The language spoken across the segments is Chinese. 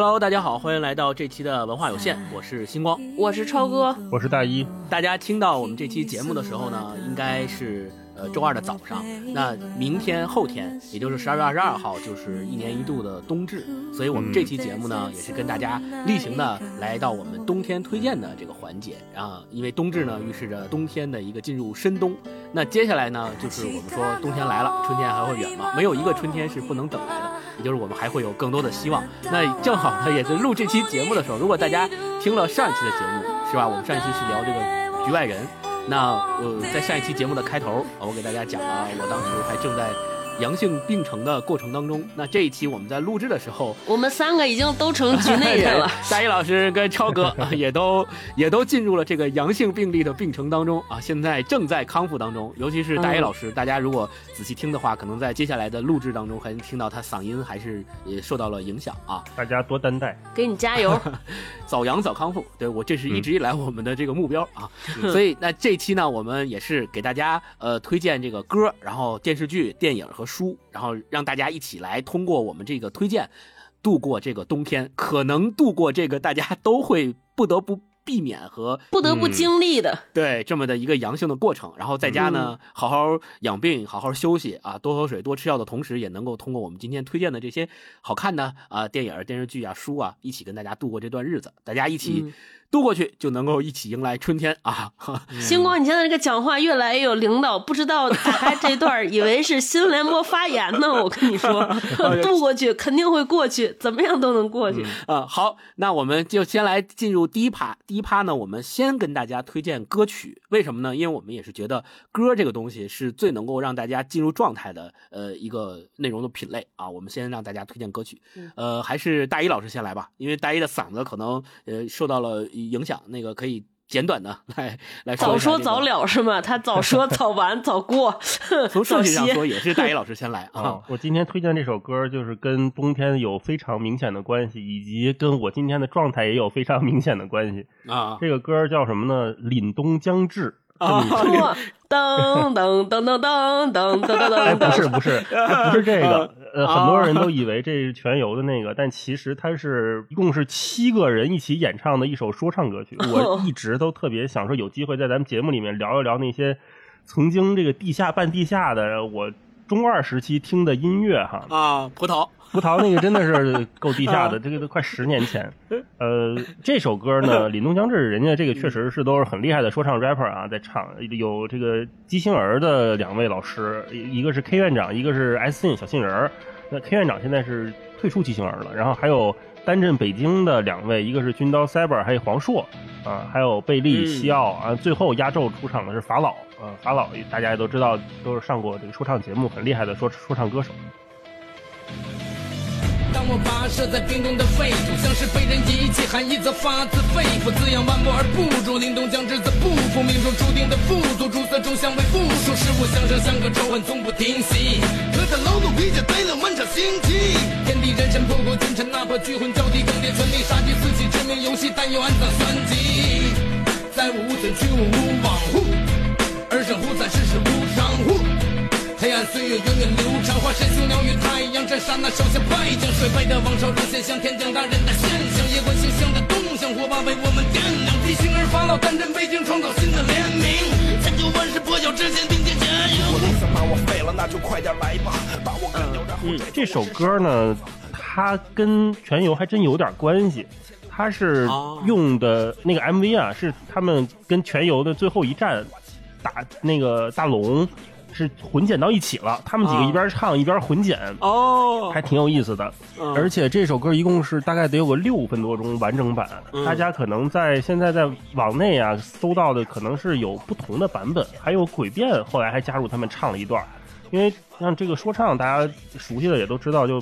Hello，大家好，欢迎来到这期的文化有限，我是星光，我是超哥，我是大一。大家听到我们这期节目的时候呢，应该是。呃，周二的早上，那明天后天，也就是十二月二十二号，就是一年一度的冬至，所以我们这期节目呢，也是跟大家例行的来到我们冬天推荐的这个环节啊，因为冬至呢，预示着冬天的一个进入深冬。那接下来呢，就是我们说冬天来了，春天还会远吗？没有一个春天是不能等来的，也就是我们还会有更多的希望。那正好呢，也是录这期节目的时候，如果大家听了上一期的节目，是吧？我们上一期是聊这个局外人。那呃，在上一期节目的开头，我给大家讲了，我当时还正在。阳性病程的过程当中，那这一期我们在录制的时候，我们三个已经都成局内人了。大一老师跟超哥 也都也都进入了这个阳性病例的病程当中啊，现在正在康复当中。尤其是大一老师，大家如果仔细听的话，可能在接下来的录制当中还能听到他嗓音还是也受到了影响啊。大家多担待，给你加油，早阳早康复。对我这是一直以来我们的这个目标啊。所以那这期呢，我们也是给大家呃推荐这个歌，然后电视剧、电影和。书，然后让大家一起来通过我们这个推荐，度过这个冬天，可能度过这个大家都会不得不避免和不得不经历的，对这么的一个阳性的过程。然后在家呢，好好养病，好好休息啊，多喝水，多吃药的同时，也能够通过我们今天推荐的这些好看的啊电影、电视剧啊、书啊，一起跟大家度过这段日子。大家一起。渡过去就能够一起迎来春天啊！星光，你现在这个讲话越来越有领导，不知道打开这段以为是新闻联播发言呢。我跟你说，度过去肯定会过去，怎么样都能过去啊！好，那我们就先来进入第一趴。第一趴呢，我们先跟大家推荐歌曲，为什么呢？因为我们也是觉得歌这个东西是最能够让大家进入状态的呃一个内容的品类啊。我们先让大家推荐歌曲，呃，还是大一老师先来吧，因为大一的嗓子可能呃受到了。影响那个可以简短的来来说，早说早了是吗？他早说早完早过。从顺序上说，也是大一老师先来 啊。我今天推荐这首歌，就是跟冬天有非常明显的关系，以及跟我今天的状态也有非常明显的关系啊。这个歌叫什么呢？凛冬将至。啊！噔噔噔噔噔噔噔噔哎，不是不是，不是这个。呃，很多人都以为这是全游的那个，但其实它是一共是七个人一起演唱的一首说唱歌曲。我一直都特别想说，有机会在咱们节目里面聊一聊那些曾经这个地下半地下的我中二时期听的音乐哈。啊，葡萄。葡萄那个真的是够地下的，这个都快十年前。呃，这首歌呢，凛冬将至，人家这个确实是都是很厉害的说唱 rapper 啊，在唱。有这个畸形儿的两位老师，一个是 K 院长，一个是 S 信小杏仁儿。那 K 院长现在是退出畸形儿了，然后还有担任北京的两位，一个是军刀 Cyber，还有黄硕啊，还有贝利西奥啊。最后压轴出场的是法老啊，法老大家也都知道，都是上过这个说唱节目，很厉害的说说唱歌手。当我跋涉在冰冻的废土，像是被人遗弃，含义则发自肺腑，滋养万物而不辱。凛冬将至则不服，命中注定的富足，朱色中相为附属，使我相生相克，仇恨从不停息。可在劳碌疲倦堆了漫长星期，天地人神破过君臣，哪怕聚魂交替，更迭权力杀敌四起，致命游戏，但又暗藏算计。在我无存，去我无往乎，而生乎在世事。黑暗岁月源远流长，化身雄鸟与太阳，这刹那手下败将，衰败的王朝沦陷，像天降大任的现象，夜观星象的动向，火把为我们点亮。地心而发老，创造新的联名，万事破晓之前，并肩加油。我想把我废了，那就快点来吧，把我干掉。嗯，这首歌呢，它跟全游还真有点关系，它是用的那个 MV 啊，是他们跟全游的最后一战打那个大龙。是混剪到一起了，他们几个一边唱一边混剪，哦，还挺有意思的。而且这首歌一共是大概得有个六分多钟完整版，大家可能在现在在网内啊搜到的可能是有不同的版本，还有诡辩后来还加入他们唱了一段。因为像这个说唱，大家熟悉的也都知道，就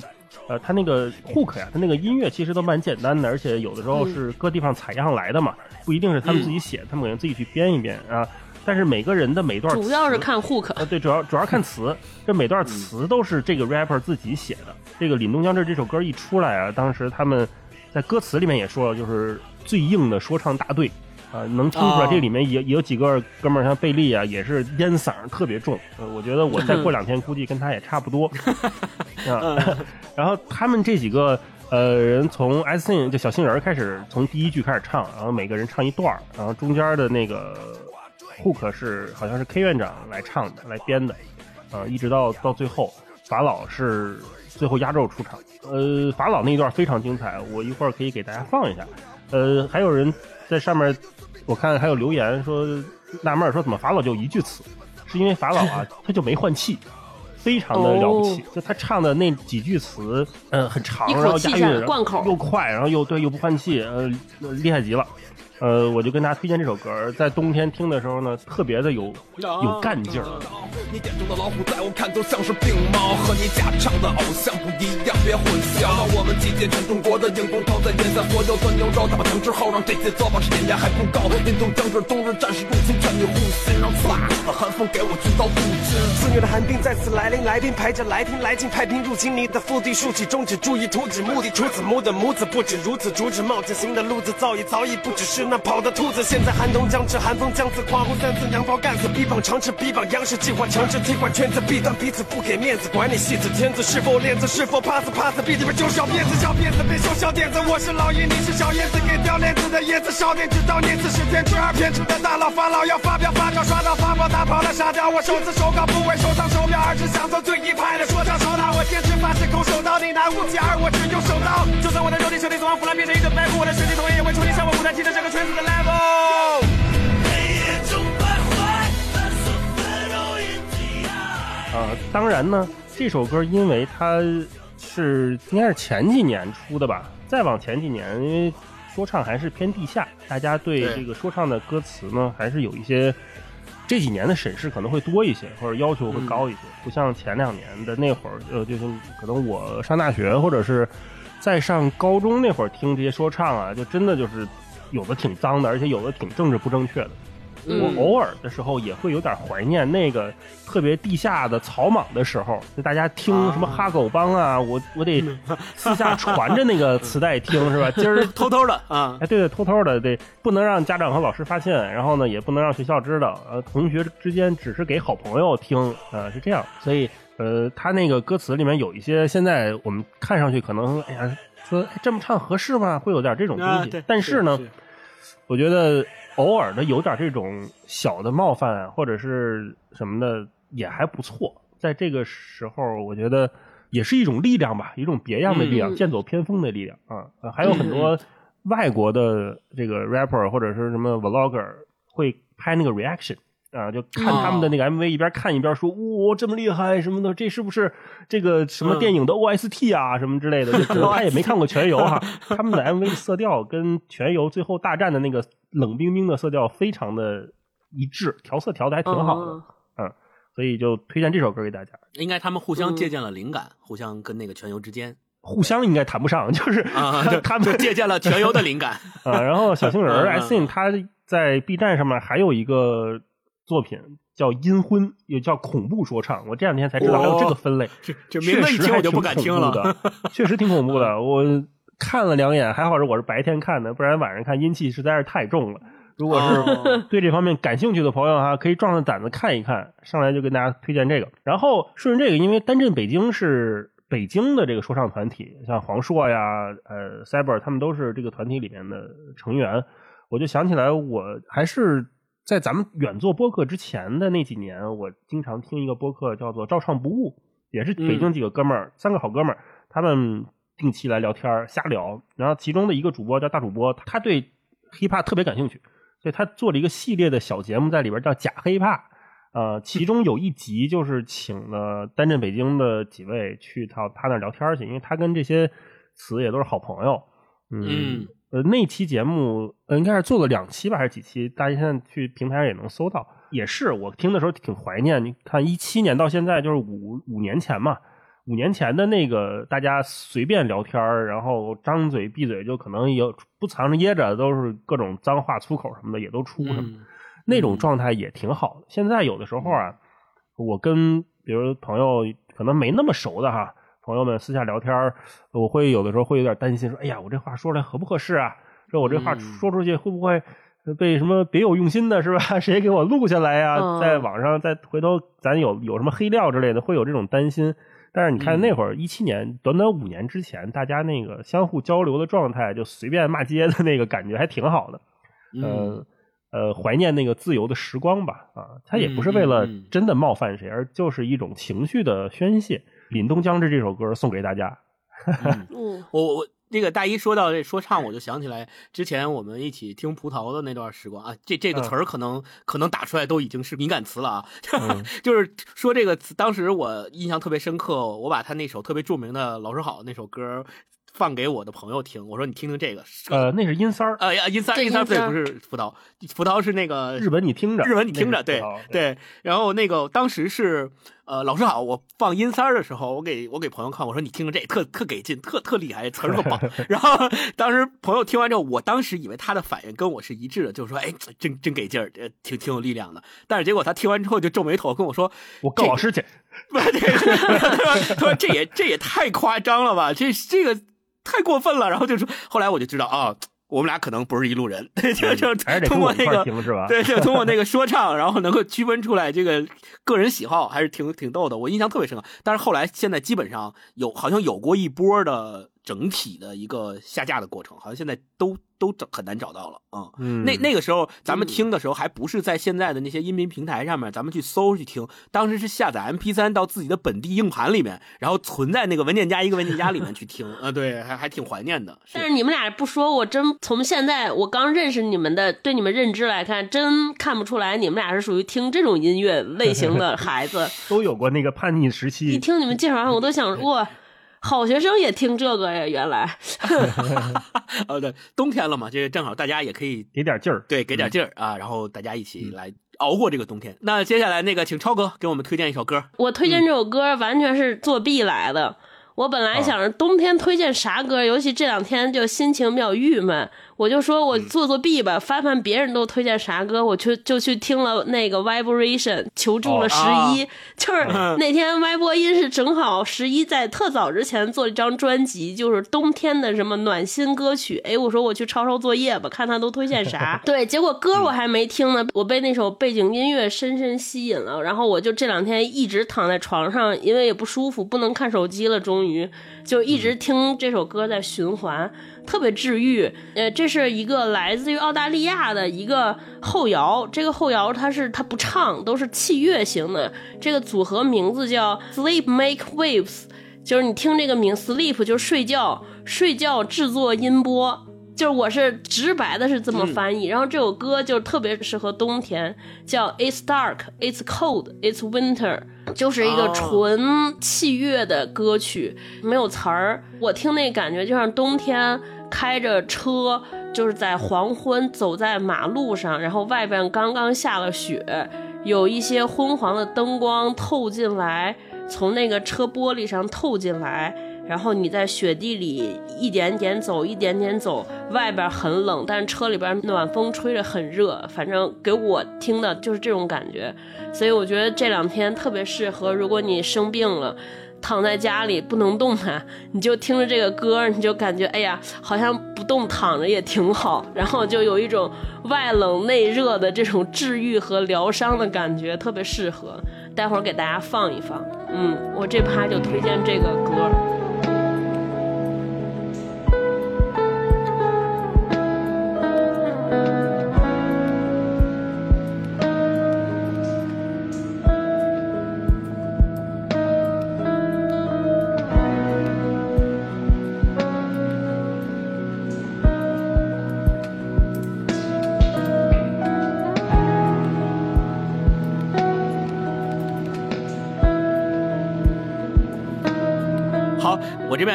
呃他那个 hook 呀，他那个音乐其实都蛮简单的，而且有的时候是各地方采样来的嘛，不一定是他们自己写，他们可能自己去编一编啊。但是每个人的每段主要是看 hook，呃，对，主要主要看词，这每段词都是这个 rapper 自己写的。这个《凛冬将至》这首歌一出来啊，当时他们在歌词里面也说了，就是最硬的说唱大队啊，能听出来这里面也也有几个哥们儿，像贝利啊，也是烟嗓特别重。呃，我觉得我再过两天估计跟他也差不多 啊。然后他们这几个呃，人从 S N 就小杏仁儿开始，从第一句开始唱，然后每个人唱一段儿，然后中间的那个 hook 是好像是 K 院长来唱的，来编的，呃，一直到到最后，法老是最后压轴出场。呃，法老那一段非常精彩，我一会儿可以给大家放一下。呃，还有人在上面，我看还有留言说纳闷说怎么法老就一句词，是因为法老啊 他就没换气。非常的了不起，就他唱的那几句词，嗯，很长，然后押韵，又快，然后又对又不换气，呃，厉害极了。呃，我就跟大家推荐这首歌，在冬天听的时候呢，特别的有有干劲儿。你眼中的老虎，在我看都像是病猫，和你假唱的偶像不一样，别混淆。我们集结全中国的硬骨头，在眼下所有的牛肉，打完之后，让这些糟粕是点还不够。印度将至，冬日战士入侵，劝你护心，让刺骨的寒风给我军刀不支。肆虐的寒冰再次来临，来宾排着来宾来进，派兵入侵你的腹地，竖起中指，注意图纸目的，除此母的母子不止如此，阻止冒进新的路子，早已早已不只是。那跑的兔子，现在寒冬将至，寒风将至，狂呼三次，娘炮干死，逼绑长尺，逼绑央视计划强制替换圈子，弊端彼此不给面子，管你戏子天子是否链子，是否 pass pass，逼里边就小辫子，小辫子别秀小点子，我是老爷，你是小燕子，给掉链子的叶子，少点知道念子是天之二偏执的大佬，法老要发表发表，刷到发报打跑了沙雕，我手字手稿不为收藏手表，而是想做最一派的说唱手脑，我坚持发誓空手道，你拿武器，而我只用手刀，就算我的肉体彻底死亡腐烂，变成一个白骨，我的身体同样也会重新上我舞台，记得这个啊，当然呢，这首歌因为它是应该是前几年出的吧，再往前几年，因为说唱还是偏地下，大家对这个说唱的歌词呢，还是有一些这几年的审视可能会多一些，或者要求会高一些，不像前两年的那会儿，呃，就是可能我上大学或者是在上高中那会儿听这些说唱啊，就真的就是。有的挺脏的，而且有的挺政治不正确的。我偶尔的时候也会有点怀念那个特别地下的草莽的时候，就大家听什么哈狗帮啊，我我得私下传着那个磁带听，是吧？今儿 偷偷的啊，哎，对对，偷偷的，得，不能让家长和老师发现，然后呢，也不能让学校知道，呃，同学之间只是给好朋友听，啊，是这样。所以，呃，他那个歌词里面有一些现在我们看上去可能，哎呀。说这么唱合适吗？会有点这种东西，但是呢，我觉得偶尔的有点这种小的冒犯或者是什么的也还不错。在这个时候，我觉得也是一种力量吧，一种别样的力量，剑走偏锋的力量啊。还有很多外国的这个 rapper 或者是什么 vlogger 会拍那个 reaction。啊，就看他们的那个 MV，一边看一边说：“哇，这么厉害什么的，这是不是这个什么电影的 OST 啊，什么之类的？”可能 他也没看过《全游》哈，他们的 MV 的色调跟《全游》最后大战的那个冷冰冰的色调非常的一致，调色调的还挺好的，嗯，所以就推荐这首歌给大家。应该他们互相借鉴了灵感，互相跟那个《全游》之间，互相应该谈不上，就是啊，他们借鉴了《全游》的灵感啊。然后小杏仁 S N 他在 B 站上面还有一个。作品叫阴婚，也叫恐怖说唱。我这两天才知道还有这个分类，这名字一听我就不敢听了。确实挺恐怖的，我看了两眼，还好是我是白天看的，不然晚上看阴气实在是太重了。如果是 对这方面感兴趣的朋友哈，可以壮着胆子看一看。上来就跟大家推荐这个。然后顺着这个，因为单镇北京是北京的这个说唱团体，像黄硕呀、呃 Cyber 他们都是这个团体里面的成员，我就想起来，我还是。在咱们远做播客之前的那几年，我经常听一个播客，叫做《照唱不误》，也是北京几个哥们儿，三个好哥们儿，他们定期来聊天瞎聊。然后其中的一个主播叫大主播，他对 hiphop 特别感兴趣，所以他做了一个系列的小节目在里边叫假 hiphop。呃，其中有一集就是请了单镇北京的几位去到他那聊天去，因为他跟这些词也都是好朋友。嗯。呃，那期节目呃应该是做了两期吧，还是几期？大家现在去平台上也能搜到。也是我听的时候挺怀念。你看一七年到现在就是五五年前嘛，五年前的那个大家随便聊天然后张嘴闭嘴就可能有不藏着掖着，都是各种脏话粗口什么的也都出什么，那种状态也挺好的。现在有的时候啊，我跟比如朋友可能没那么熟的哈。朋友们私下聊天我会有的时候会有点担心，说：“哎呀，我这话说出来合不合适啊？说我这话说出去会不会被什么别有用心的是吧？谁给我录下来呀、嗯在网上再回头咱有有什么黑料之类的，会有这种担心。但是你看那会儿一七年，短短五年之前，大家那个相互交流的状态，就随便骂街的那个感觉还挺好的。嗯呃呃，怀念那个自由的时光吧。啊，他也不是为了真的冒犯谁，而就是一种情绪的宣泄。《凛冬将至》这首歌送给大家。嗯，我我那个大一说到这说唱，我就想起来之前我们一起听葡萄的那段时光啊，这这个词儿可能、可能打出来都已经是敏感词了啊，就是说这个词，当时我印象特别深刻，我把他那首特别著名的《老师好》那首歌放给我的朋友听，我说你听听这个，呃，那是阴三儿，呃呀，阴三对阴三对，不是葡萄，葡萄是那个日本你听着，日本你听着，那对对。然后那个当时是呃，老师好，我放阴三儿的时候，我给我给朋友看，我说你听听这特特给劲，特特厉害，词儿特棒。然后当时朋友听完之后，我当时以为他的反应跟我是一致的，就是说，哎，真真给劲儿，呃挺挺有力量的。但是结果他听完之后就皱眉头跟我说，我告老师去。不，这个他说这也这也太夸张了吧，这这个太过分了。然后就说，后来我就知道啊、我们俩可能不是一路人，就就通过那个？对，就通过那个 说唱，然后能够区分出来这个个人喜好，还是挺挺逗的，我印象特别深刻。但是后来现在基本上有好像有过一波的整体的一个下架的过程，好像现在都都找很难找到了啊。嗯，那那个时候咱们听的时候，还不是在现在的那些音频平台上面，咱们去搜去听，当时是下载 MP 三到自己的本地硬盘里面，然后存在那个文件夹一个文件夹里面去听啊，对，还还挺怀念的。是但是你们俩不说，我真从现在我刚认识你们的对你们认知来看，真看不出来你们俩是属于听这种音乐类型的孩子。都有过那个叛逆时期一期。听你们介绍完，我都想 哇，好学生也听这个呀，原来。呃，对，冬天了嘛，这个正好大家也可以给点劲儿，对，给点劲儿啊，然后大家一起来熬过这个冬天。那接下来那个，请超哥给我们推荐一首歌。我推荐这首歌完全是作弊来的。我本来想着冬天推荐啥歌，尤其这两天就心情比较郁闷，我就说我做作弊吧，翻翻别人都推荐啥歌，我去就去听了那个 Vibration，求助了十一、哦 就是那天歪播音是正好十一在特早之前做了一张专辑，就是冬天的什么暖心歌曲。哎，我说我去抄抄作业吧，看他都推荐啥。对，结果歌我还没听呢，我被那首背景音乐深深吸引了，然后我就这两天一直躺在床上，因为也不舒服，不能看手机了，终于就一直听这首歌在循环。特别治愈，呃，这是一个来自于澳大利亚的一个后摇，这个后摇它是它不唱，都是器乐型的。这个组合名字叫 Sleep Make Waves，就是你听这个名 Sleep 就是睡觉，睡觉制作音波。就是我是直白的是这么翻译，然后这首歌就特别适合冬天，叫 It's dark, it's cold, it's winter，就是一个哦纯器乐的歌曲，没有词儿。我听那感觉就像冬天开着车，就是在黄昏走在马路上，然后外边刚刚下了雪，有一些昏黄的灯光透进来，从那个车玻璃上透进来。然后你在雪地里一点点走，一点点走，外边很冷，但是车里边暖风吹着很热。反正给我听的就是这种感觉，所以我觉得这两天特别适合，如果你生病了。躺在家里不能动弹，你就听着这个歌，你就感觉哎呀，好像不动躺着也挺好，然后就有一种外冷内热的这种治愈和疗伤的感觉，特别适合。待会儿给大家放一放，嗯，我这趴就推荐这个歌。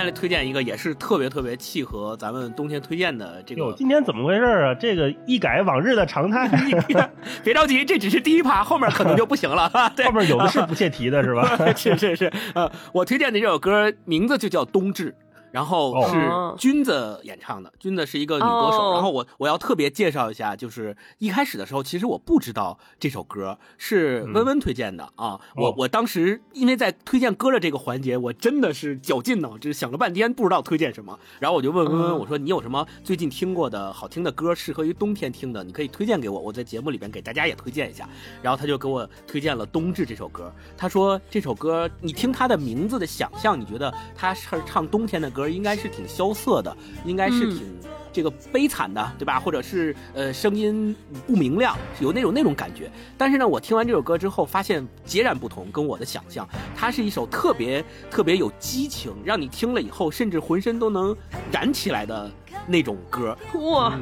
来推荐一个，也是特别特别契合咱们冬天推荐的这哟，个。今天怎么回事啊？这个一改往日的常态，别着急，这只是第一趴，后面可能就不行了。对后面有的是不切题的，是吧？是是是，呃，我推荐的这首歌名字就叫《冬至》，然后哦是君子演唱的，君子是一个女歌手。哦然后我我要特别介绍一下，就是一开始的时候，其实我不知道这首歌是温温推荐的啊。我哦我当时因为在推荐歌的这个环节，我真的是绞尽脑汁想了半天，不知道推荐什么。然后我就问温温，嗯我说你有什么最近听过的好听的歌，适合于冬天听的，你可以推荐给我，我在节目里边给大家也推荐一下。然后他就给我推荐了《冬至》这首歌。他说这首歌，你听他的名字的想象，你觉得他是唱冬天的歌，应该是挺萧瑟的，应该是嗯挺这个悲惨的，对吧？或者是呃声音不明亮，有那种那种感觉。但是呢，我听完这首歌之后，发现截然不同，跟我的想象，它是一首特别特别有激情，让你听了以后甚至浑身都能燃起来的那种歌。哇，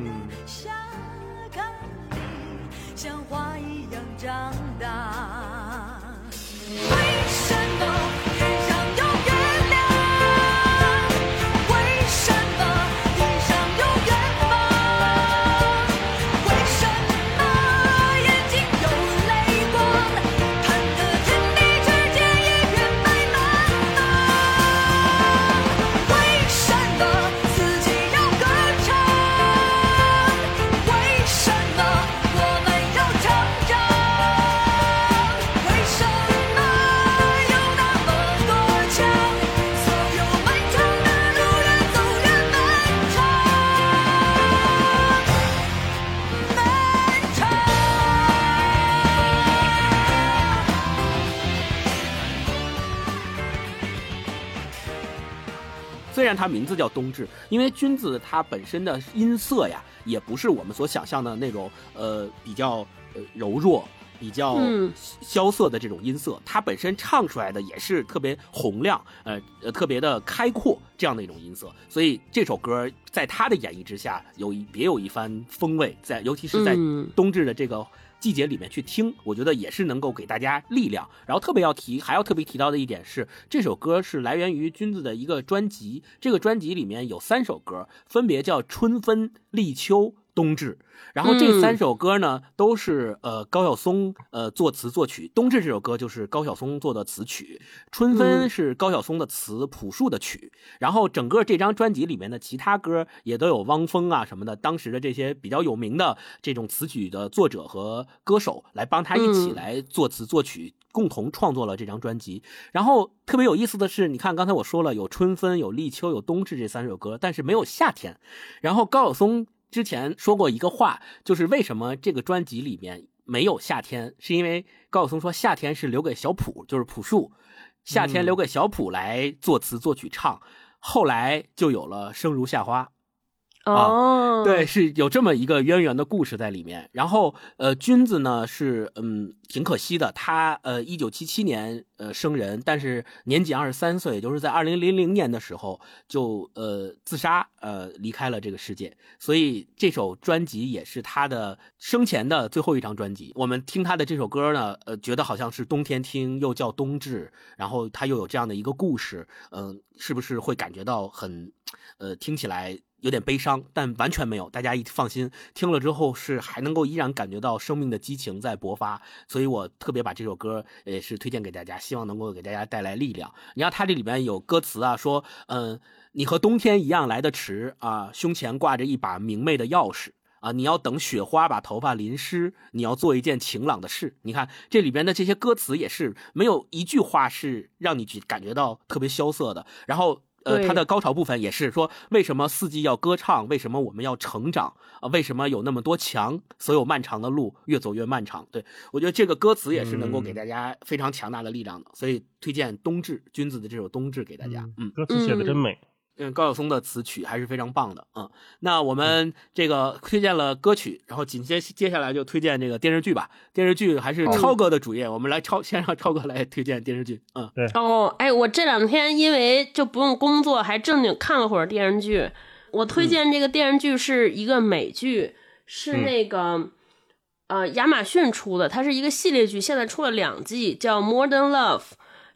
像花一样长大。虽然它名字叫冬至，因为君子它本身的音色呀，也不是我们所想象的那种呃比较呃柔弱、比较嗯。萧瑟的这种音色，它本身唱出来的也是特别洪亮，呃呃特别的开阔这样的一种音色，所以这首歌在他的演绎之下，有一别有一番风味，在尤其是在嗯。冬至的这个季节里面去听，我觉得也是能够给大家力量。然后特别要提，还要特别提到的一点是，这首歌是来源于君子的一个专辑，这个专辑里面有三首歌，分别叫《春分》《立秋》。冬至，然后这嗯三首歌呢，都是呃高晓松呃作词作曲。冬至这首歌就是高晓松做的词曲，春分嗯是高晓松的词，朴树的曲。然后整个这张专辑里面的其他歌也都有汪峰啊什么的，当时的这些比较有名的这种词曲的作者和歌手来帮他一起嗯来作词作曲，共同创作了这张专辑。然后特别有意思的是，你看刚才我说了有春分、有立秋、有冬至这三首歌，但是没有夏天。然后高晓松之前说过一个话，就是为什么这个专辑里面没有夏天，是因为高晓松说夏天是留给小朴，就是朴树，夏天嗯留给小朴来作词作曲唱，后来就有了生如夏花。哦，对，，是有这么一个渊源的故事在里面。然后，呃，君子呢是嗯挺可惜的，他呃一九七七年呃生人，但是年仅二十三岁，也就是在二零零零年的时候就呃自杀呃离开了这个世界。所以这首专辑也是他的生前的最后一张专辑。我们听他的这首歌呢，呃，觉得好像是冬天听，又叫冬至，然后他又有这样的一个故事，嗯、是不是会感觉到很呃听起来？有点悲伤，但完全没有。大家一放心，听了之后是还能够依然感觉到生命的激情在勃发，所以我特别把这首歌也是推荐给大家，希望能够给大家带来力量。你看它这里面有歌词啊，说，嗯，你和冬天一样来得迟啊，胸前挂着一把明媚的钥匙。啊，你要等雪花把头发淋湿，你要做一件晴朗的事。你看这里边的这些歌词也是没有一句话是让你去感觉到特别萧瑟的。然后呃，对它的高潮部分也是说，为什么四季要歌唱？为什么我们要成长啊？为什么有那么多墙？所有漫长的路越走越漫长。对我觉得这个歌词也是能够给大家非常强大的力量的，所以推荐冬至君子的这首《冬至》给大家。嗯歌词写的真美。嗯，高晓松的词曲还是非常棒的啊、嗯。那我们这个推荐了歌曲，然后紧接接下来就推荐这个电视剧吧。电视剧还是超哥的主页，我们来超先让超哥来推荐电视剧。嗯，对哦，哎，我这两天因为就不用工作，还正经看了会儿电视剧。我推荐这个电视剧是一个美剧，是那个、呃亚马逊出的，它是一个系列剧，现在出了两季，叫《Modern Love》，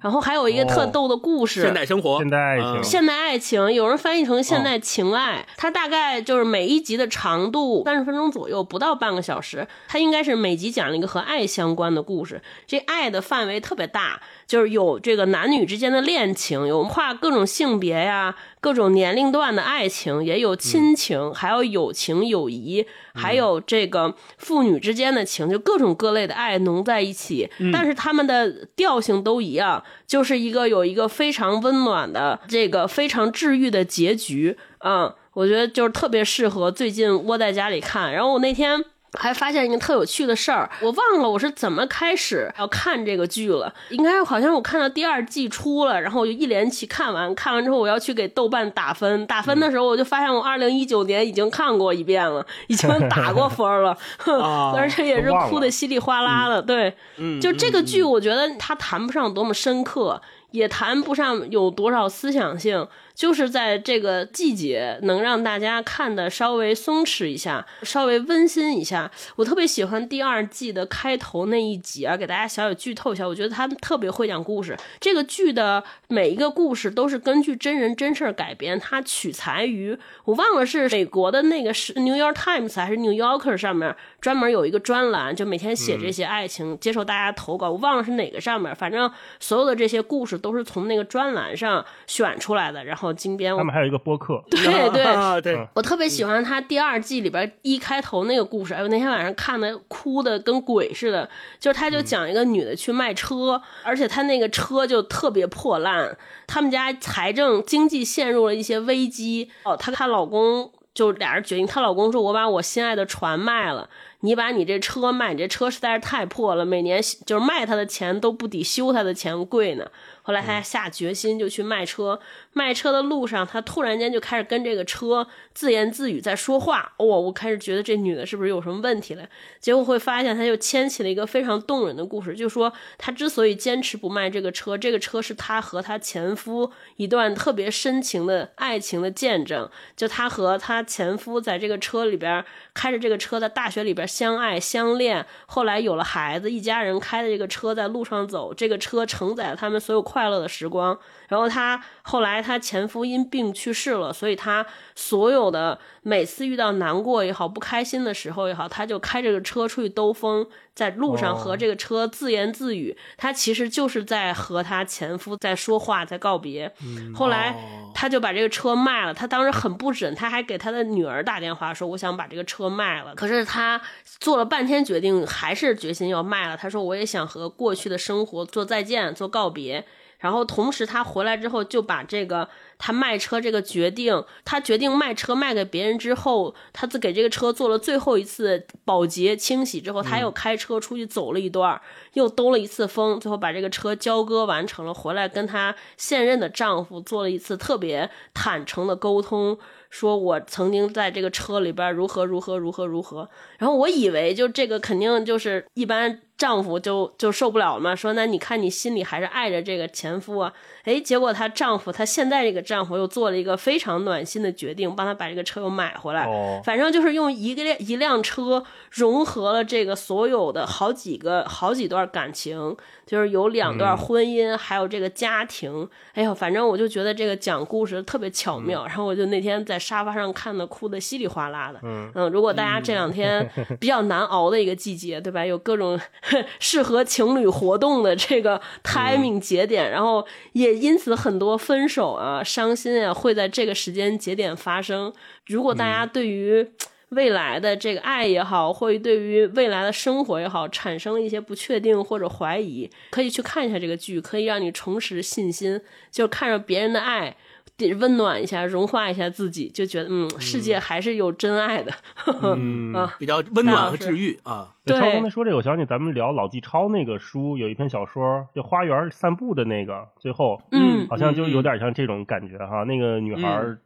然后还有一个特哦逗的故事，现代生活，现代爱情。嗯。现代爱情，有人翻译成现代情爱，它大概就是每一集的长度三十分钟左右，不到半个小时。它应该是每集讲了一个和爱相关的故事，这爱的范围特别大，就是有这个男女之间的恋情，有跨各种性别呀、各种年龄段的爱情，也有亲情，还有友情、友谊，还有这个父女之间的情，就各种各类的爱浓在一起。但是他们的调性都一样，就是一个有一个非常温暖的、这个非常治愈的结局。嗯，我觉得就是特别适合最近窝在家里看。然后我那天。还发现一个特有趣的事儿，我忘了我是怎么开始要看这个剧了。应该好像我看到第二季出了，然后我就一连起看完。看完之后，我要去给豆瓣打分。打分的时候，我就发现我二零一九年已经看过一遍了，已经打过分了，而且也是哭的稀里哗啦的。对，嗯，就这个剧，我觉得它谈不上多么深刻，也谈不上有多少思想性，就是在这个季节能让大家看的稍微松弛一下，稍微温馨一下。我特别喜欢第二季的开头那一集啊，给大家小小剧透一下，我觉得他们特别会讲故事。这个剧的每一个故事都是根据真人真事儿改编，它取材于我忘了是美国的那个是《New York Times》还是《New Yorker》上面专门有一个专栏，就每天写这些爱情，接受大家投稿。我忘了是哪个上面，反正所有的这些故事都是从那个专栏上选出来的。然后金边，他们还有一个播客，对对，啊对，我特别喜欢他第二季里边一开头那个故事，哎呦，那天晚上看的哭的跟鬼似的。就是他就讲一个女的去卖车，而且他那个车就特别破烂，他们家财政经济陷入了一些危机。哦，她她老公就俩人决定，她老公说：“我把我心爱的船卖了。”你把你这车卖，你这车实在是太破了，每年就是卖它的钱都不抵修它的钱贵呢。后来他下决心就去卖车，卖车的路上，他突然间就开始跟这个车自言自语在说话。哦，我开始觉得这女的是不是有什么问题了？结果会发现，他就牵起了一个非常动人的故事，就说他之所以坚持不卖这个车，这个车是他和他前夫一段特别深情的爱情的见证。就他和他前夫在这个车里边开着这个车，在大学里边相爱相恋，后来有了孩子，一家人开着这个车在路上走，这个车承载了他们所有快乐的时光。然后她后来她前夫因病去世了，所以她所有的每次遇到难过也好、不开心的时候也好，她就开这个车出去兜风，在路上和这个车自言自语。她其实就是在和她前夫在说话，在告别。后来哦她就把这个车卖了，她当时很不忍，她还给她的女儿打电话说：“我想把这个车卖了。”可是她做了半天决定，还是决心要卖了。她说：“我也想和过去的生活做再见，做告别。”然后同时，他回来之后就把这个他卖车这个决定，他决定卖车卖给别人之后，他自给这个车做了最后一次保洁清洗之后，他又开车出去走了一段儿，又兜了一次风，最后把这个车交割完成了，回来跟他现任的丈夫做了一次特别坦诚的沟通。说我曾经在这个车里边如何如何如何如何，然后我以为就这个肯定就是一般丈夫就就受不了了嘛，说那你看你心里还是爱着这个前夫啊，哎，结果她丈夫她现在这个丈夫又做了一个非常暖心的决定，帮她把这个车又买回来，哦反正就是用一个一辆车融合了这个所有的好几个好几段感情，就是有两段婚姻，还有这个家庭。哎呦，反正我就觉得这个讲故事特别巧妙，然后我就那天在沙发上看的，哭的稀里哗啦的。嗯如果大家这两天比较难熬的一个季节，对吧？有各种 适合情侣活动的这个 timing 节点，然后也因此很多分手啊、伤心啊会在这个时间节点发生。如果大家对于未来的这个爱也好，或者对于未来的生活也好，产生了一些不确定或者怀疑，可以去看一下这个剧，可以让你重拾信心，就看着别人的爱。得温暖一下，融化一下自己，就觉得嗯，世界还是有真爱的。嗯啊，比较温暖和治愈啊。对超刚才说这个，我想起咱们聊老纪超那个书，有一篇小说就《花园散步》的那个，最后嗯好像就有点像这种感觉哈。那个女孩儿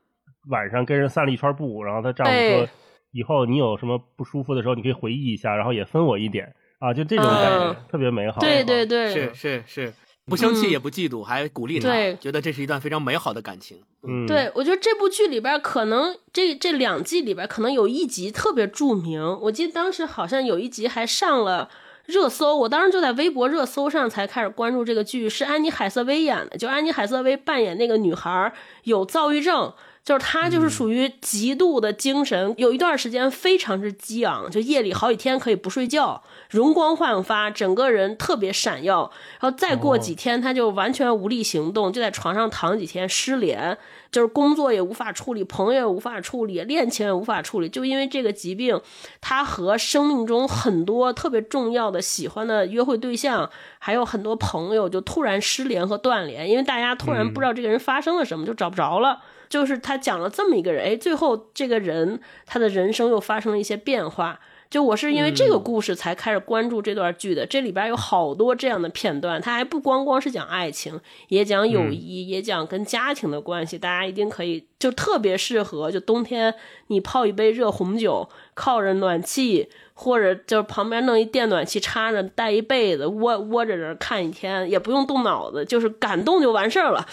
晚上跟人散了一圈步，然后她丈夫说对：“以后你有什么不舒服的时候，你可以回忆一下，然后也分我一点啊。”就这种感觉嗯特别美好。对对对，是是是，不生气也不嫉妒，还鼓励他，对觉得这是一段非常美好的感情。嗯，对，我觉得这部剧里边可能这这两季里边可能有一集特别著名，我记得当时好像有一集还上了热搜，我当时就在微博热搜上才开始关注这个剧，是安妮海瑟薇演的，就安妮海瑟薇扮演那个女孩有躁郁症。就是他就是属于极度的精神，有一段时间非常之激昂，就夜里好几天可以不睡觉，容光焕发，整个人特别闪耀。然后再过几天，他就完全无力行动，就在床上躺几天，失联，就是工作也无法处理，朋友也无法处理，恋情也无法处理，就因为这个疾病，他和生命中很多特别重要的、喜欢的约会对象，还有很多朋友就突然失联和断联，因为大家突然不知道这个人发生了什么，就找不着了。就是他讲了这么一个人，哎，最后这个人他的人生又发生了一些变化。就我是因为这个故事才开始关注这段剧的，这里边有好多这样的片段，它还不光光是讲爱情，也讲友谊，也讲跟家庭的关系。大家一定可以，就特别适合，就冬天你泡一杯热红酒，靠着暖气，或者就是旁边弄一电暖气插着，带一被子窝窝着这看一天，也不用动脑子，就是感动就完事儿了。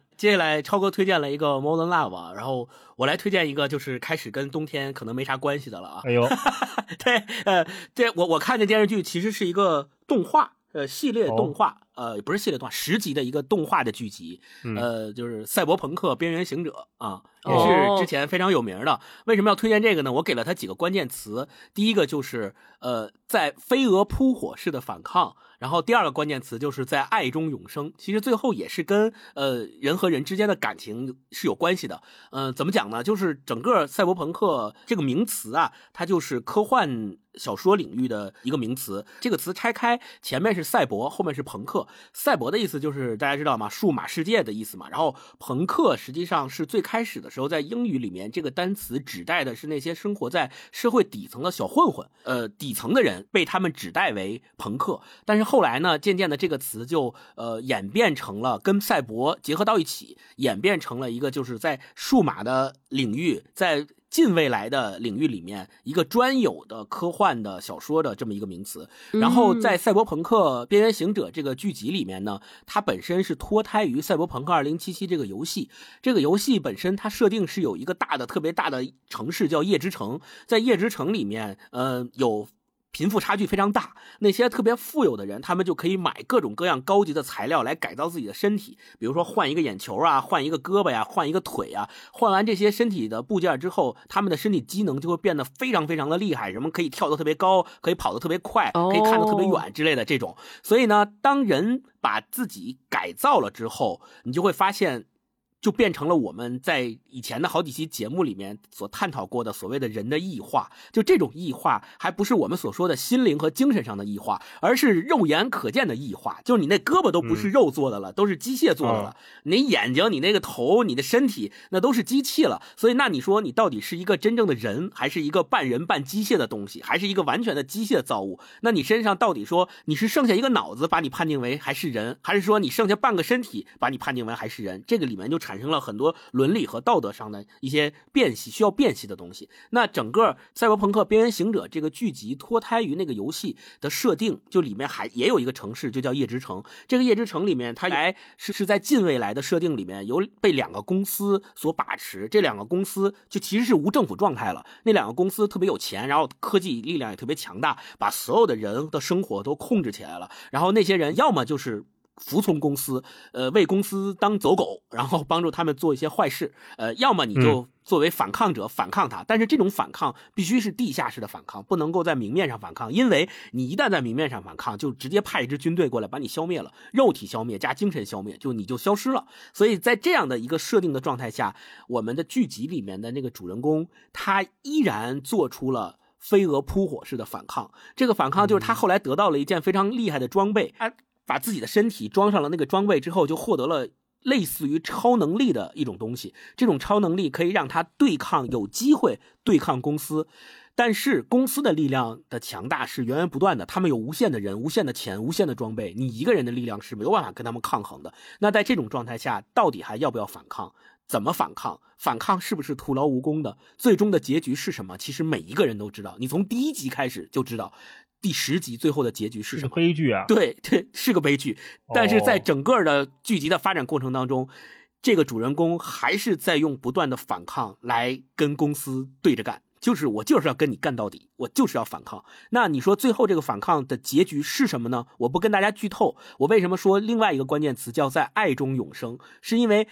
嗯，接下来超哥推荐了一个《Modern Love》，然后我来推荐一个，就是开始跟冬天可能没啥关系的了啊。哎呦，对，呃，这我我看这电视剧其实是一个动画，呃，系列动画，呃，不是系列动画，十集的一个动画的剧集，呃，就是《赛博朋克：边缘行者》啊，也是之前非常有名的。为什么要推荐这个呢？我给了他几个关键词，第一个就是呃，在飞蛾扑火式的反抗。然后第二个关键词就是在爱中永生，其实最后也是跟呃人和人之间的感情是有关系的。嗯、怎么讲呢？就是整个赛博朋克这个名词啊，它就是科幻小说领域的一个名词。这个词拆开，前面是赛博，后面是朋克。赛博的意思就是大家知道吗？数码世界的意思嘛。然后朋克实际上是最开始的时候，在英语里面这个单词指代的是那些生活在社会底层的小混混，呃，底层的人被他们指代为朋克。但是后来呢，渐渐的这个词就呃演变成了跟赛博结合到一起，演变成了一个就是在数码的领域，在近未来的领域里面一个专有的科幻的小说的这么一个名词。然后在《赛博朋克：边缘行者》这个剧集里面呢，它本身是脱胎于《赛博朋克2077》这个游戏。这个游戏本身它设定是有一个大的、特别大的城市叫夜之城，在夜之城里面，呃，有。贫富差距非常大，那些特别富有的人，他们就可以买各种各样高级的材料来改造自己的身体，比如说换一个眼球啊，换一个胳膊呀，换一个腿啊。换完这些身体的部件之后，他们的身体机能就会变得非常非常的厉害，什么可以跳得特别高，可以跑得特别快，可以看得特别远之类的这种。所以呢，当人把自己改造了之后，你就会发现。就变成了我们在以前的好几期节目里面所探讨过的所谓的人的异化。就这种异化，还不是我们所说的心灵和精神上的异化，而是肉眼可见的异化。就是你那胳膊都不是肉做的了，都是机械做的了。你眼睛、你那个头、你的身体，那都是机器了。所以，那你说你到底是一个真正的人，还是一个半人半机械的东西，还是一个完全的机械造物？那你身上到底说你是剩下一个脑子把你判定为还是人，还是说你剩下半个身体把你判定为还是人？这个里面就产生了很多伦理和道德上的一些辨析，需要辨析的东西。那整个《赛博朋克：边缘行者》这个剧集脱胎于那个游戏的设定，就里面还也有一个城市，就叫夜之城。这个夜之城里面，它来是是在近未来的设定里面，由被两个公司所把持。这两个公司就其实是无政府状态了。那两个公司特别有钱，然后科技力量也特别强大，把所有的人的生活都控制起来了。然后那些人要么就是。服从公司，呃，为公司当走狗，然后帮助他们做一些坏事，呃，要么你就作为反抗者反抗他，但是这种反抗必须是地下室的反抗，不能够在明面上反抗，因为你一旦在明面上反抗，就直接派一支军队过来把你消灭了，肉体消灭加精神消灭，就你就消失了。所以在这样的一个设定的状态下，我们的剧集里面的那个主人公，他依然做出了。飞蛾扑火式的反抗，这个反抗就是他后来得到了一件非常厉害的装备，他把自己的身体装上了那个装备之后，就获得了类似于超能力的一种东西。这种超能力可以让他对抗，有机会对抗公司。但是公司的力量的强大是源源不断的，他们有无限的人、无限的钱、无限的装备，你一个人的力量是没有办法跟他们抗衡的。那在这种状态下，到底还要不要反抗？怎么反抗？反抗是不是徒劳无功的？最终的结局是什么？其实每一个人都知道，你从第一集开始就知道，第十集最后的结局是是什么。悲剧啊！对对，是个悲剧。但是在整个的剧集的发展过程当中，这个主人公还是在用不断的反抗来跟公司对着干，就是我就是要跟你干到底，我就是要反抗。那你说最后这个反抗的结局是什么呢？我不跟大家剧透。我为什么说另外一个关键词叫在爱中永生？是因为。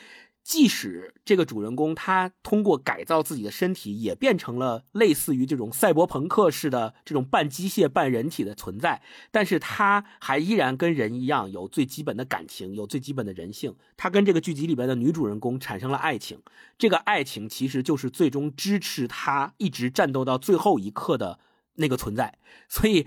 即使这个主人公他通过改造自己的身体，也变成了类似于这种赛博朋克式的这种半机械半人体的存在，但是他还依然跟人一样有最基本的感情，有最基本的人性。他跟这个剧集里边的女主人公产生了爱情，这个爱情其实就是最终支持他一直战斗到最后一刻的那个存在。所以。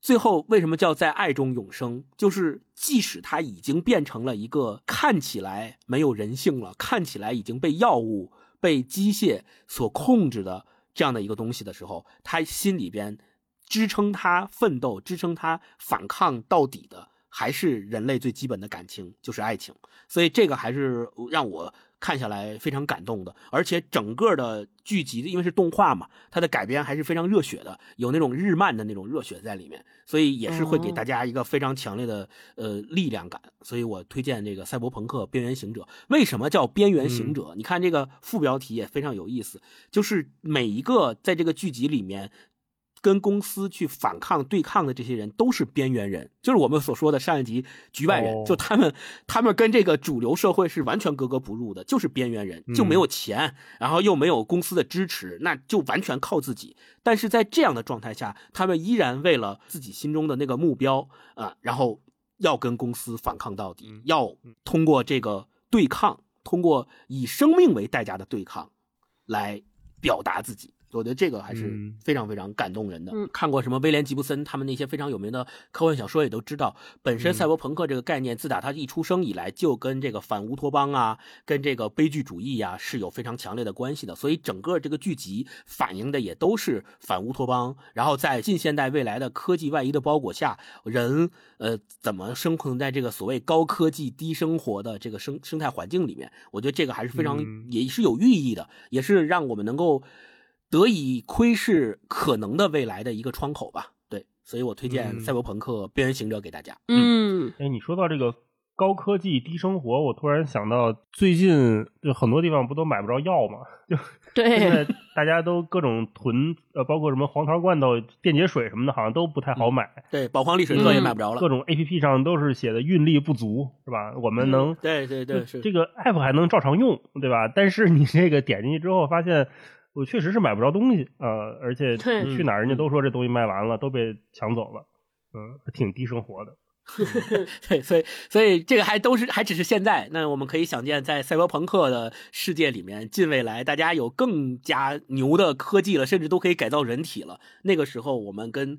最后为什么叫在爱中永生？就是即使他已经变成了一个看起来没有人性了，看起来已经被药物、被机械所控制的这样的一个东西的时候，他心里边支撑他奋斗、支撑他反抗到底的，还是人类最基本的感情，就是爱情。所以这个还是让我。看下来非常感动的，而且整个的剧集因为是动画嘛，它的改编还是非常热血的，有那种日漫的那种热血在里面，所以也是会给大家一个非常强烈的呃力量感。所以我推荐这个《赛博朋克：边缘行者》。为什么叫边缘行者？你看这个副标题也非常有意思，就是每一个在这个剧集里面。跟公司去反抗、对抗的这些人都是边缘人，就是我们所说的上一级局外人，就他们，他们跟这个主流社会是完全格格不入的，就是边缘人，就没有钱，然后又没有公司的支持，那就完全靠自己。但是在这样的状态下，他们依然为了自己心中的那个目标啊，然后要跟公司反抗到底，要通过这个对抗，通过以生命为代价的对抗，来表达自己。我觉得这个还是非常非常感动人的。看过什么威廉吉布森他们那些非常有名的科幻小说，也都知道，本身赛博朋克这个概念，自打它一出生以来，就跟这个反乌托邦啊，跟这个悲剧主义呀是有非常强烈的关系的。所以整个这个剧集反映的也都是反乌托邦，然后在近现代未来的科技外衣的包裹下，人呃怎么生存在这个所谓高科技低生活的这个生生态环境里面？我觉得这个还是非常也是有寓意的，也是让我们能够。得以窥视可能的未来的一个窗口吧，对，所以我推荐《赛博朋克：边缘行者》给大家。嗯，哎，你说到这个高科技低生活，我突然想到，最近就很多地方不都买不着药吗？就 对，现在大家都各种囤，呃，包括什么黄桃罐头、电解水什么的，好像都不太好买。对，宝矿力水特也买不着了。各种 A P P 上都是写的运力不足，是吧？我们能，对对对，是这个 App 还能照常用，对吧？但是你这个点进去之后，发现。我确实是买不着东西呃，而且去哪儿人家都说这东西卖完了，都被抢走了，嗯，挺低生活的。对，所以所以这个还都是还只是现在。那我们可以想见，在赛博朋克的世界里面，近未来大家有更加牛的科技了，甚至都可以改造人体了。那个时候，我们跟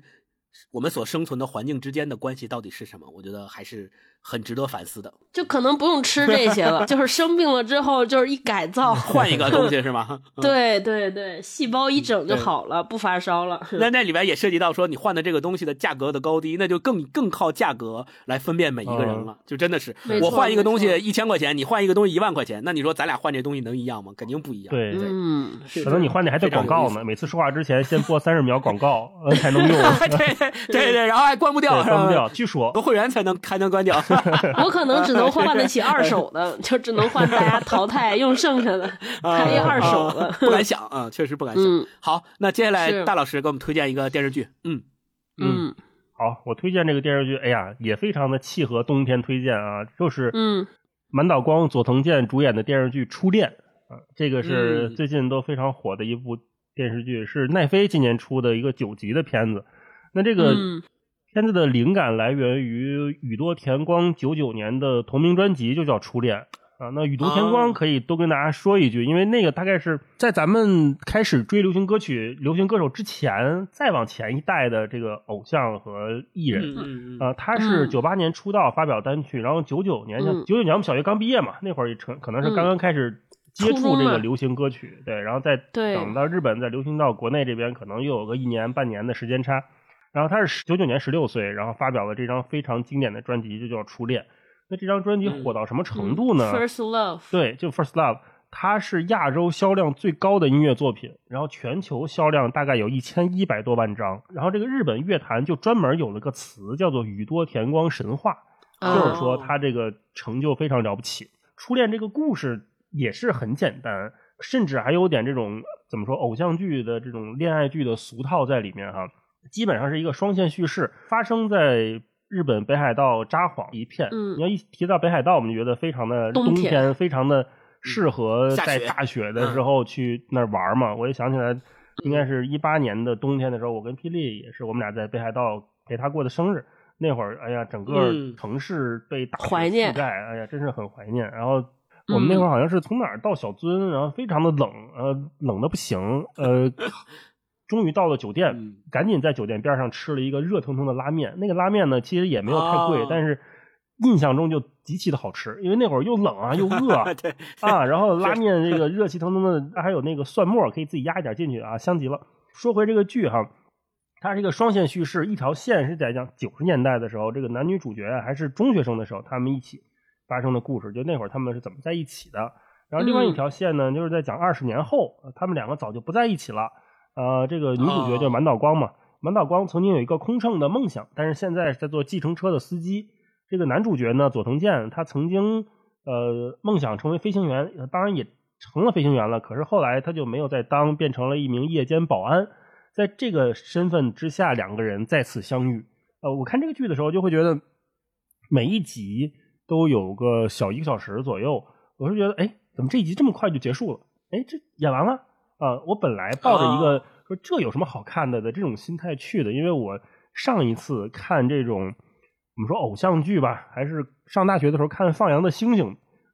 我们所生存的环境之间的关系到底是什么？我觉得还是。很值得反思的，就可能不用吃这些了，就是生病了之后，就是一改造，换一个东西是吗？对对对，细胞一整就好了，不发烧了。那那里边也涉及到说，你换的这个东西的价格的高低，那就更更靠价格来分辨每一个人了。就真的是，我换一个东西一千块钱，你换一个东西一万块钱，那你说咱俩换这东西能一样吗？肯定不一样。对对，嗯，可能你换的还得广告呢，每次说话之前先播三十秒广告才能用。对对对，然后还关不掉，关不掉。据说会员才能才能关掉。我可能只能换得起二手的，就只能换大家淘汰用剩下的，还一二手的，不敢想啊，确实不敢想。好，那接下来大老师给我们推荐一个电视剧，嗯。嗯，好，我推荐这个电视剧，哎呀，也非常的契合冬天推荐啊，就是嗯，满岛光、佐藤健主演的电视剧《初恋》啊，这个是最近都非常火的一部电视剧，是奈飞今年出的一个九集的片子，那这个。片子的灵感来源于宇多田光九九年的同名专辑，就叫《初恋》啊。那宇多田光可以多跟大家说一句，因为那个大概是在咱们开始追流行歌曲、流行歌手之前，再往前一代的这个偶像和艺人啊。他是九八年出道发表单曲，然后九九年像九九年我们小学刚毕业嘛，那会儿成可能是刚刚开始接触这个流行歌曲，对，然后再等到日本再流行到国内这边，可能又有个一年半年的时间差。然后他是九九年十六岁，然后发表了这张非常经典的专辑，就叫《初恋》。那这张专辑火到什么程度呢？First Love。对，就 First Love，它是亚洲销量最高的音乐作品，然后全球销量大概有一千一百多万张。然后这个日本乐坛就专门有了个词，叫做“宇多田光神话”，就是说他这个成就非常了不起。初恋这个故事也是很简单，甚至还有点这种怎么说偶像剧的这种恋爱剧的俗套在里面哈。基本上是一个双线叙事，发生在日本北海道札幌一片。嗯，你要一提到北海道，我们就觉得非常的冬天，非常的适合在大雪的时候去那儿玩嘛。我也想起来，应该是一八年的冬天的时候，我跟霹雳也是，我们俩在北海道陪他过的生日。那会儿，哎呀，整个嗯城市被大雪怀念覆盖，哎呀，真是很怀念。然后我们那会儿好像是从哪儿到小樽，然后非常的冷，呃，冷的不行，呃，终于到了酒店，嗯赶紧在酒店边上吃了一个热腾腾的拉面。那个拉面呢，其实也没有太贵，哦但是印象中就极其的好吃，因为那会儿又冷啊，又饿对啊，然后拉面这个热气腾腾的，还有那个蒜末可以自己压一点进去啊，香极了。说回这个剧哈，它是一个双线叙事，一条线是在讲九十年代的时候，这个男女主角啊还是中学生的时候，他们一起发生的故事，就那会儿他们是怎么在一起的。然后另外一条线呢，就是在讲二十年后，呃他们两个早就不在一起了。呃，这个女主角叫满岛光嘛，满岛光曾经有一个空乘的梦想，但是现在是在做计程车的司机。这个男主角呢，佐藤健，他曾经呃梦想成为飞行员，呃当然也成了飞行员了，可是后来他就没有再当，变成了一名夜间保安。在这个身份之下，两个人再次相遇。呃，我看这个剧的时候，就会觉得每一集都有个小一个小时左右，我是觉得，哎，怎么这一集这么快就结束了？哎，这演完了啊、我本来抱着一个、说这有什么好看的的这种心态去的，因为我上一次看这种我们说偶像剧吧，还是上大学的时候看《放羊的星星》，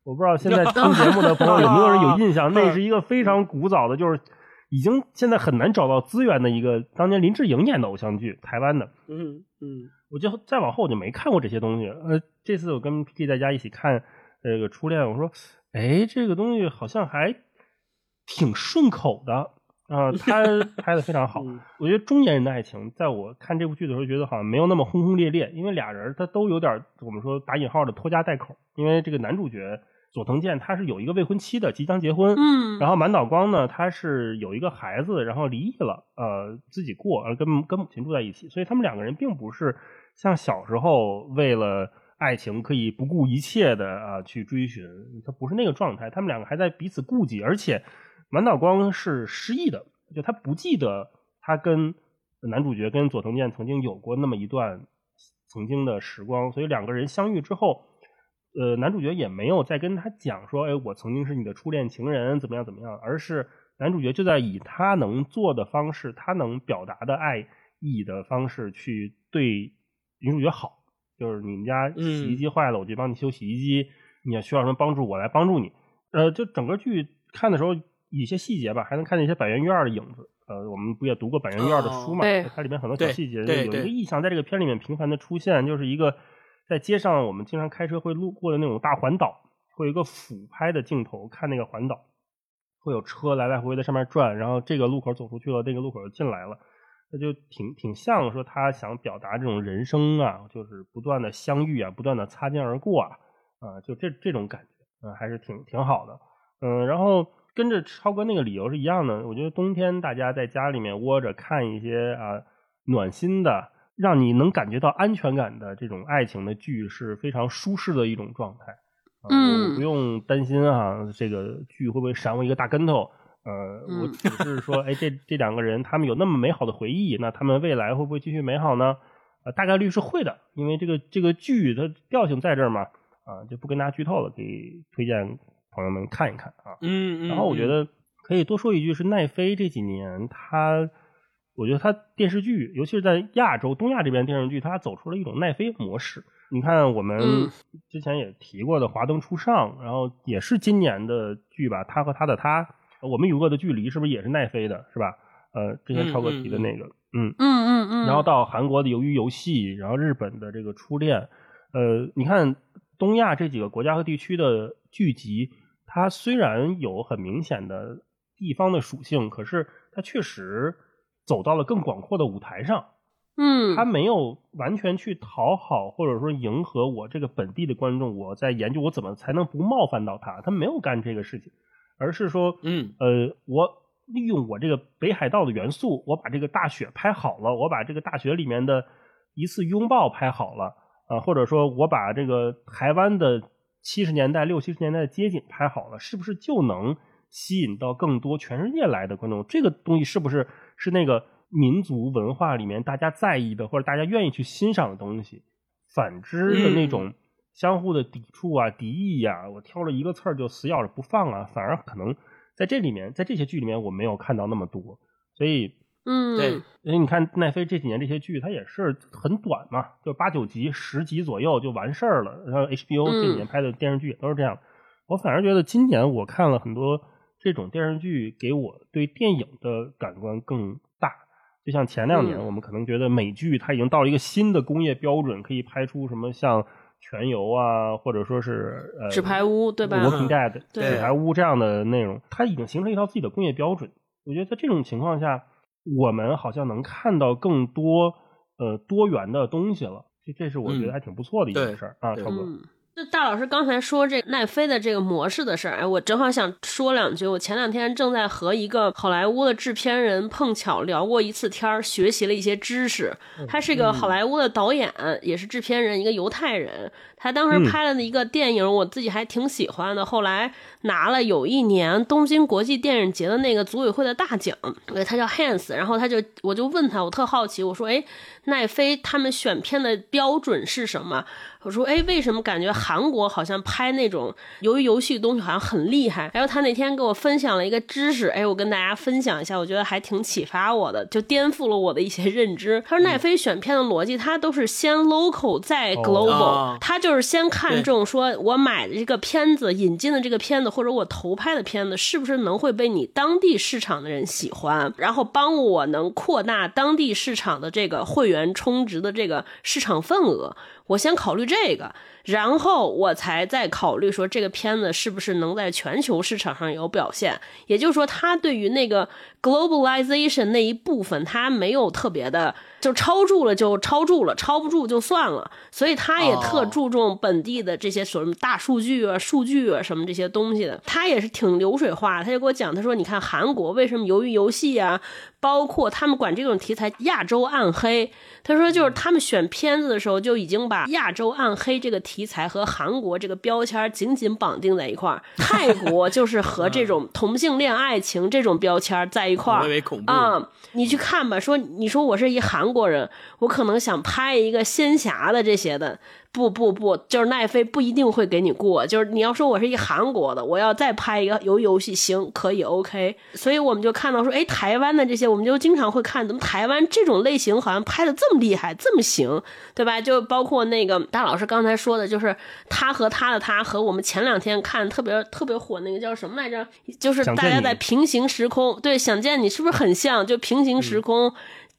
我不知道现在 听节目的朋友有没有人有印象？那是一个非常古早的，就是已经现在很难找到资源的一个当年林志颖演的偶像剧，台湾的。嗯嗯我就再往后我就没看过这些东西。呃，这次我跟 P 大家一起看这个《初恋》，我说，哎，这个东西好像还挺顺口的啊、他 拍的非常好。嗯我觉得中年人的爱情，在我看这部剧的时候，觉得好像没有那么轰轰烈烈，因为俩人他都有点我们说打引号的拖家带口。因为这个男主角佐藤健他是有一个未婚妻的，即将结婚，嗯，然后满岛光呢，他是有一个孩子，然后离异了，呃，自己过，呃，跟跟母亲住在一起，所以他们两个人并不是像小时候为了爱情可以不顾一切的啊、去追寻，他不是那个状态，他们两个还在彼此顾忌，而且满岛光是失忆的，就他不记得他跟男主角跟佐藤健曾经有过那么一段曾经的时光，所以两个人相遇之后。呃，男主角也没有再跟他讲说，哎，我曾经是你的初恋情人，怎么样怎么样，而是男主角就在以他能做的方式，他能表达的爱意的方式去对女主角好，就是你们家洗衣机坏了，我就帮你修洗衣机，你要需要什么帮助，我来帮助你。呃，就整个剧看的时候，一些细节吧，还能看见一些百元院二的影子。呃，我们不也读过百元院二的书嘛？对它里面很多小细节，有一个意象在这个片里面频繁的出现，就是一个在街上我们经常开车会路过的那种大环岛，会有一个俯拍的镜头看那个环岛，会有车来来回回在上面转，然后这个路口走出去了，这个路口又进来了，那就挺挺像说他想表达这种人生啊，就是不断的相遇啊，不断的擦肩而过啊，啊，就这这种感觉，嗯、还是挺挺好的，嗯，然后跟着超哥那个理由是一样的，我觉得冬天大家在家里面窝着看一些啊暖心的。让你能感觉到安全感的这种爱情的剧是非常舒适的一种状态。啊嗯不用担心啊，这个剧会不会闪我一个大跟头？呃，我嗯只是说，哎，这这两个人他们有那么美好的回忆，那他们未来会不会继续美好呢？呃，大概率是会的，因为这个这个剧它调性在这儿嘛，啊，就不跟大家剧透了，可以推荐朋友们看一看啊。嗯，然后我觉得可以多说一句，是奈飞这几年他，我觉得他电视剧，尤其是在亚洲、东亚这边电视剧，它走出了一种奈飞模式。你看我们嗯之前也提过的《华灯初上》，然后也是今年的剧吧，他和他的他，我们与恶的距离是不是也是奈飞的，是吧？呃，之前超哥提的那个，嗯嗯嗯嗯，然后到韩国的鱿鱼游戏，然后日本的这个初恋，呃，你看东亚这几个国家和地区的剧集，它虽然有很明显的地方的属性，可是它确实走到了更广阔的舞台上。嗯，它没有完全去讨好或者说迎合我这个本地的观众，我在研究我怎么才能不冒犯到他，他没有干这个事情，而是说，嗯。呃，我利用我这个北海道的元素，我把这个大雪拍好了，我把这个大雪里面的一次拥抱拍好了，啊、或者说我把这个台湾的七十年代、六七十年代的街景拍好了，是不是就能吸引到更多全世界来的观众？这个东西是不是是那个民族文化里面大家在意的，或者大家愿意去欣赏的东西？反之的那种相互的抵触啊、敌意呀、我挑了一个刺儿就死咬着不放啊，反而可能在这里面，在这些剧里面我没有看到那么多，所以。嗯，对，因为你看奈飞这几年这些剧，它也是很短嘛，就八九集、十集左右就完事儿了。然后 HBO 这几年拍的电视剧也都是这样。我反而觉得今年我看了很多这种电视剧，给我对电影的感官更大。就像前两年，嗯我们可能觉得美剧它已经到了一个新的工业标准，可以拍出什么像《全游》啊，或者说是呃纸牌屋对吧？Walking Dead、对纸牌屋这样的内容，它已经形成一套自己的工业标准。我觉得在这种情况下，我们好像能看到更多呃多元的东西了。这这是我觉得还挺不错的一件事儿、啊，对超哥。嗯，那大老师刚才说这奈飞的这个模式的事儿，哎，我正好想说两句。我前两天正在和一个好莱坞的制片人碰巧聊过一次天儿，学习了一些知识。他是一个好莱坞的导演，也是制片人，一个犹太人。他当时嗯拍了一个电影，我自己还挺喜欢的。后来拿了有一年东京国际电影节的那个组委会的大奖，对，他叫 Hans。然后他就我就问他，我特好奇，我说，哎，奈飞他们选片的标准是什么？我说，哎，为什么感觉韩国好像拍那种由于游戏的东西好像很厉害？然后他那天给我分享了一个知识，哎，我跟大家分享一下，我觉得还挺启发我的，就颠覆了我的一些认知。他说奈飞选片的逻辑，他都是先 local 再 global，、哦他就是先看中说我买的这个片子引进的这个片子，或者我投拍的片子，是不是能会被你当地市场的人喜欢，然后帮我能扩大当地市场的这个会员充值的这个市场份额。我先考虑这个，然后我才再考虑说这个片子是不是能在全球市场上有表现。也就是说，他对于那个 globalization 那一部分，他没有特别的，就超住了就超住了，超不住就算了。所以他也特哦注重本地的这些什么大数据啊、数据啊什么这些东西的。他也是挺流水化，他就给我讲，他说：“你看韩国为什么由于游戏啊，包括他们管这种题材亚洲暗黑。”他说，就是他们选片子的时候就已经把亚洲暗黑这个题材和韩国这个标签紧紧绑定在一块儿。泰国就是和这种同性恋爱情这种标签在一块儿啊、你去看吧，说你说我是一韩国人，我可能想拍一个仙侠的这些的，不不不，就是奈飞不一定会给你过。就是你要说我是一韩国的，我要再拍一个游游戏，行，可以 OK。所以我们就看到说，哎，台湾的这些，我们就经常会看，怎么台湾这种类型好像拍的这么厉害，这么行，对吧？就包括那个大老师刚才说的，就是他和他的他和我们前两天看特别特别火那个叫什么来着？就是大家在平行时空，对，想见你是不是很像？就平行时空。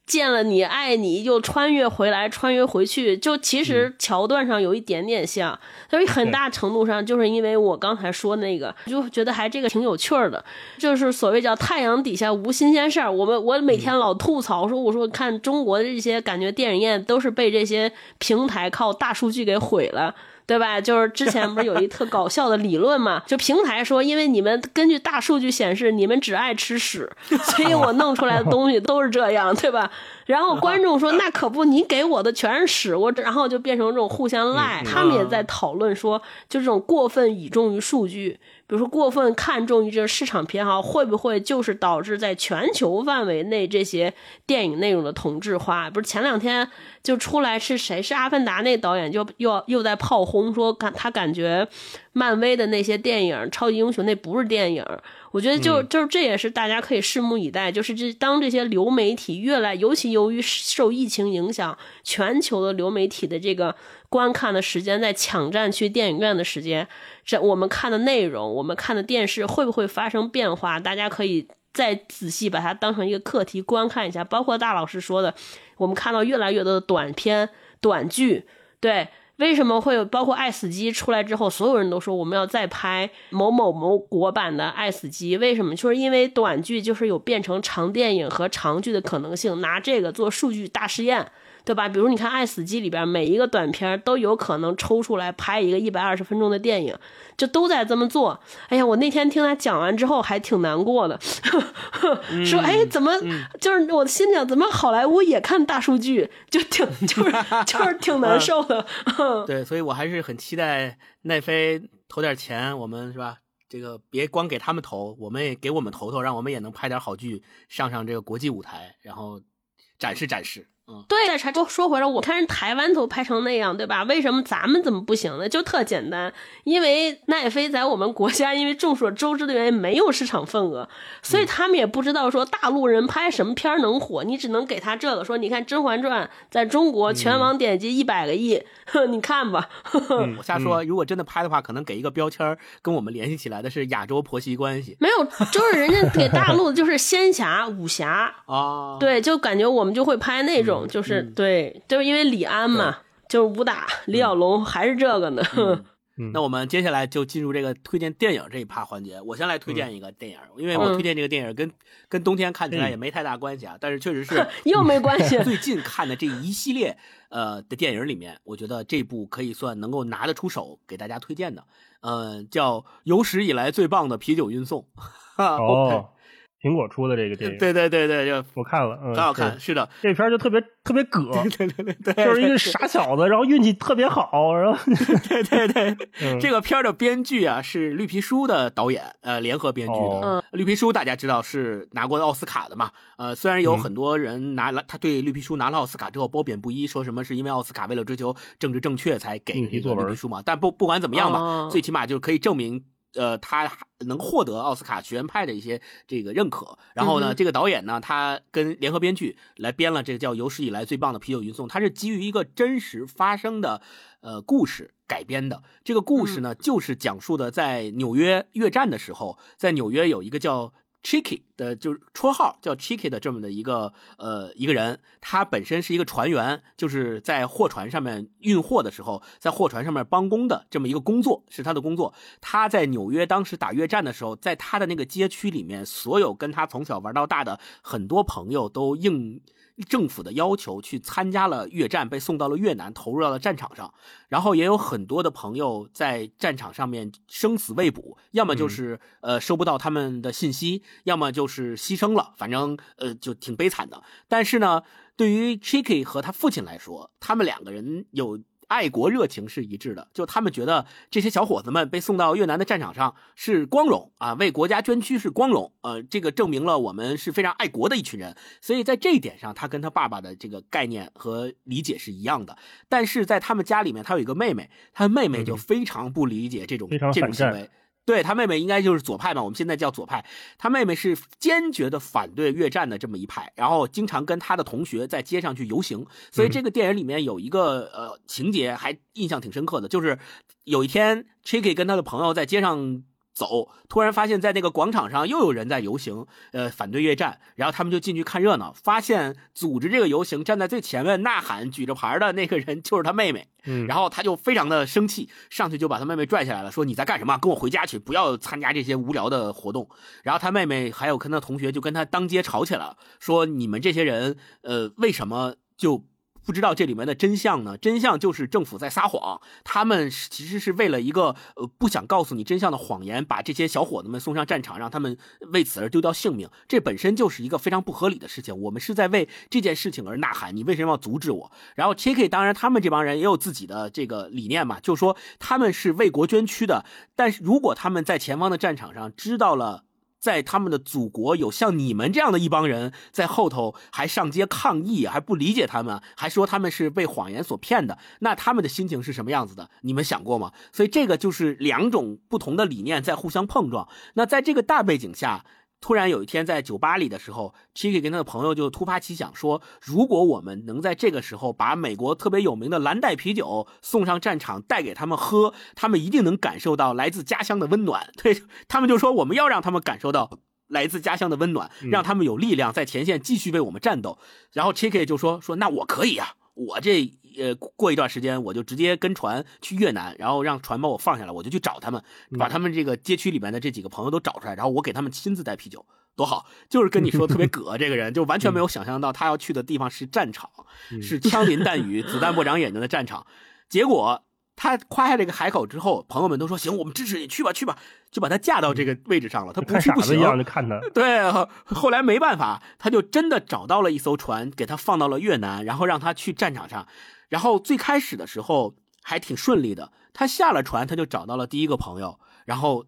见了你，爱你，又穿越回来，穿越回去，就其实桥段上有一点点像，所以很大程度上就是因为我刚才说那个，就觉得还这个挺有趣儿的，就是所谓叫太阳底下无新鲜事儿。我们我每天老吐槽说，我说看中国的这些感觉电影院都是被这些平台靠大数据给毁了。对吧？就是之前不是有一特搞笑的理论嘛？就平台说，因为你们根据大数据显示，你们只爱吃屎，所以我弄出来的东西都是这样，对吧？然后观众说，那可不，你给我的全是屎，我然后就变成这种互相赖。他们也在讨论说，就这种过分倚重于数据，比如说过分看重于这个市场偏好，会不会就是导致在全球范围内这些电影内容的同质化？不是前两天就出来是谁？是《阿凡达》那导演就又又在炮轰说，感他感觉漫威的那些电影超级英雄那不是电影。我觉得就就是这也是大家可以拭目以待，就是这当这些流媒体越来，尤其由于受疫情影响，全球的流媒体的这个观看的时间在抢占去电影院的时间，这我们看的内容，我们看的电视会不会发生变化？大家可以再仔细把它当成一个课题观看一下。包括大老师说的，我们看到越来越多的短片、短剧，对。为什么会有包括《爱死机》出来之后，所有人都说我们要再拍某某某国版的《爱死机》？为什么？就是因为短剧就是有变成长电影和长剧的可能性，拿这个做数据大实验。对吧？比如你看《爱死机》里边每一个短片都有可能抽出来拍一个一百二十分钟的电影，就都在这么做。哎呀，我那天听他讲完之后还挺难过的，说哎怎么、就是我心想怎么好莱坞也看大数据，就挺就是就是挺难受的。对，所以我还是很期待奈飞投点钱，我们是吧？这个别光给他们投，我们也给我们投投，让我们也能拍点好剧，上上这个国际舞台，然后展示展示。对，再查说说回来，我看人台湾都拍成那样，对吧？为什么咱们怎么不行呢？就特简单，因为奈飞在我们国家，因为众所周知的原因没有市场份额，所以他们也不知道说大陆人拍什么片能火，你只能给他这个说，你看《甄嬛传》在中国全网点击一百个亿，哼，你看吧，我瞎说，如果真的拍的话，可能给一个标签儿跟我们联系起来的是亚洲婆媳关系没有，就是人家给大陆的就是仙侠、武侠，啊。对，就感觉我们就会拍那种，就是、对，就是因为李安嘛，就是武打，李小龙还是这个呢。那我们接下来就进入这个推荐电影这一趴环节。我先来推荐一个电影，因为我推荐这个电影跟跟冬天看起来也没太大关系啊，但是确实是 又没关系 最近看的这一系列呃的电影里面，我觉得这部可以算能够拿得出手给大家推荐的，呃，叫有史以来最棒的啤酒运送。哈 哦，苹果出的这个电影，对对对对，就我看了，嗯，很好看，是是的，这片儿就特别特别葛，对对对对，就是一个傻小子，然后运气特别好，然后 对对对，嗯这个片儿的编剧啊是绿皮书的导演，呃，联合编剧的。哦绿皮书大家知道是拿过奥斯卡的嘛？呃，虽然有嗯很多人拿了，他对绿皮书拿了奥斯卡之后褒贬不一，说什么是因为奥斯卡为了追求政治正确才给绿皮书嘛。但不不管怎么样吧，哦最起码就可以证明。呃，他能获得奥斯卡学院派的一些这个认可。然后呢，嗯这个导演呢，他跟联合编剧来编了这个叫有史以来最棒的啤酒运送，它是基于一个真实发生的呃故事改编的。这个故事呢，就是讲述的在纽约越战的时候，在纽约有一个叫 Chicky 的，就是绰号叫 Chicky 的这么的一个呃一个人，他本身是一个船员，就是在货船上面运货的时候，在货船上面帮工的这么一个工作是他的工作。他在纽约当时打越战的时候，在他的那个街区里面，所有跟他从小玩到大的很多朋友都应政府的要求去参加了越战，被送到了越南，投入到了战场上。然后也有很多的朋友在战场上面生死未卜，要么就是、呃收不到他们的信息，要么就是牺牲了，反正呃就挺悲惨的。但是呢，对于 Chicky 和他父亲来说，他们两个人有。爱国热情是一致的，就他们觉得这些小伙子们被送到越南的战场上是光荣啊，为国家捐躯是光荣，呃，这个证明了我们是非常爱国的一群人。所以在这一点上，他跟他爸爸的这个概念和理解是一样的。但是在他们家里面，他有一个妹妹，他妹妹就嗯非常不理解这种、这种行为。对他妹妹应该就是左派嘛，我们现在叫左派。他妹妹是坚决的反对越战的这么一派，然后经常跟他的同学在街上去游行。所以这个电影里面有一个呃情节还印象挺深刻的，就是有一天 Chicky 跟他的朋友在街上。走，突然发现，在那个广场上又有人在游行，呃，反对越战。然后他们就进去看热闹，发现组织这个游行、站在最前面呐喊、举着牌的那个人就是他妹妹。嗯，然后他就非常的生气，上去就把他妹妹拽下来了，说你在干什么？跟我回家去，不要参加这些无聊的活动。然后他妹妹还有跟他同学就跟他当街吵起来了，说你们这些人，呃，为什么就不知道这里面的真相呢？真相就是政府在撒谎，他们其实是为了一个呃不想告诉你真相的谎言，把这些小伙子们送上战场，让他们为此而丢掉性命。这本身就是一个非常不合理的事情。我们是在为这件事情而呐喊，你为什么要阻止我？然后 Chicky 当然他们这帮人也有自己的这个理念嘛，就说他们是为国捐躯的，但是如果他们在前方的战场上知道了。在他们的祖国有像你们这样的一帮人在后头还上街抗议，还不理解他们，还说他们是被谎言所骗的，那他们的心情是什么样子的？你们想过吗？所以这个就是两种不同的理念在互相碰撞。那在这个大背景下，突然有一天在酒吧里的时候，Chicky 跟他的朋友就突发奇想说，如果我们能在这个时候把美国特别有名的蓝带啤酒送上战场，带给他们喝，他们一定能感受到来自家乡的温暖。对他们就说，我们要让他们感受到。来自家乡的温暖，让他们有力量在前线继续为我们战斗。然后 Chicky 就说：“说那我可以啊，我这呃过一段时间我就直接跟船去越南，然后让船把我放下来，我就去找他们，把他们这个街区里面的这几个朋友都找出来，然后我给他们亲自带啤酒，多好！就是跟你说特别 葛，这个人就完全没有想象到他要去的地方是战场，是枪林弹雨、子弹不长眼睛的战场。结果他夸下这个海口之后，朋友们都说行，我们支持你，去吧去吧，就把他架到这个位置上了。他不看去不行傻子一，样就看他，对，后来没办法，他就真的找到了一艘船，给他放到了越南，然后让他去战场上。然后最开始的时候还挺顺利的，他下了船，他就找到了第一个朋友，然后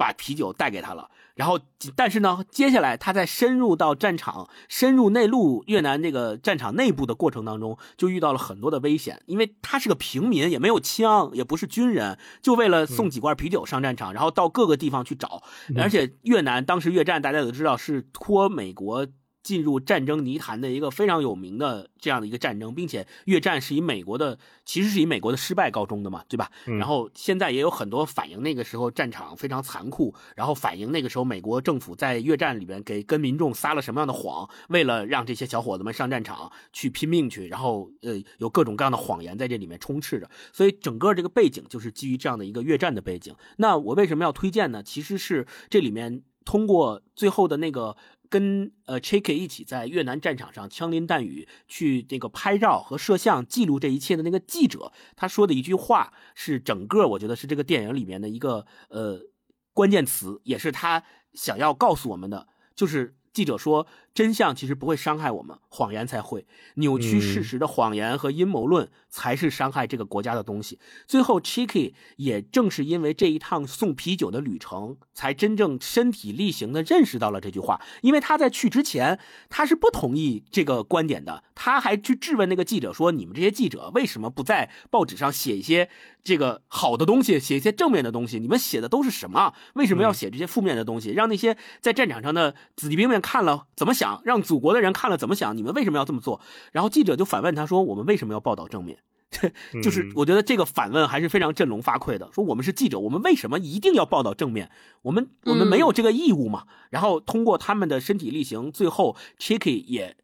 把啤酒带给他了。然后，但是呢，接下来他在深入到战场、深入内陆越南这个战场内部的过程当中，就遇到了很多的危险，因为他是个平民，也没有枪，也不是军人，就为了送几罐啤酒上战场，然后到各个地方去找。而且越南当时越战大家都知道是托美国。进入战争泥潭的一个非常有名的这样的一个战争，并且越战是以美国的其实是以美国的失败告终的嘛，对吧？嗯然后现在也有很多反映那个时候战场非常残酷，然后反映那个时候美国政府在越战里边给跟民众撒了什么样的谎，为了让这些小伙子们上战场去拼命去，然后呃有各种各样的谎言在这里面充斥着，所以整个这个背景就是基于这样的一个越战的背景。那我为什么要推荐呢？其实是这里面通过最后的那个跟呃 Chiki 一起在越南战场上枪林弹雨去那个拍照和摄像记录这一切的那个记者，他说的一句话是整个我觉得是这个电影里面的一个呃关键词，也是他想要告诉我们的，就是记者说真相其实不会伤害我们，谎言才会。扭曲事实的谎言和阴谋论才是伤害这个国家的东西。最后，Chicky 也正是因为这一趟送啤酒的旅程，才真正身体力行的认识到了这句话。因为他在去之前，他是不同意这个观点的，他还去质问那个记者说：“你们这些记者为什么不在报纸上写一些这个好的东西，写一些正面的东西？你们写的都是什么？为什么要写这些负面的东西？让那些在战场上的子弟兵们看了怎么想？让祖国的人看了怎么想？你们为什么要这么做？”然后记者就反问他说：“我们为什么要报道正面？” 就是嗯我觉得这个反问还是非常振聋发聩的。说我们是记者，我们为什么一定要报道正面？我们我们没有这个义务嘛？然后通过他们的身体力行，最后 Chiki 也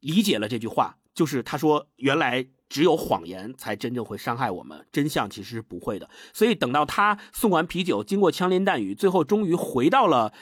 理解了这句话，就是他说原来。只有谎言才真正会伤害我们，真相其实是不会的。所以等到他送完啤酒，经过枪林弹雨，最后终于回到了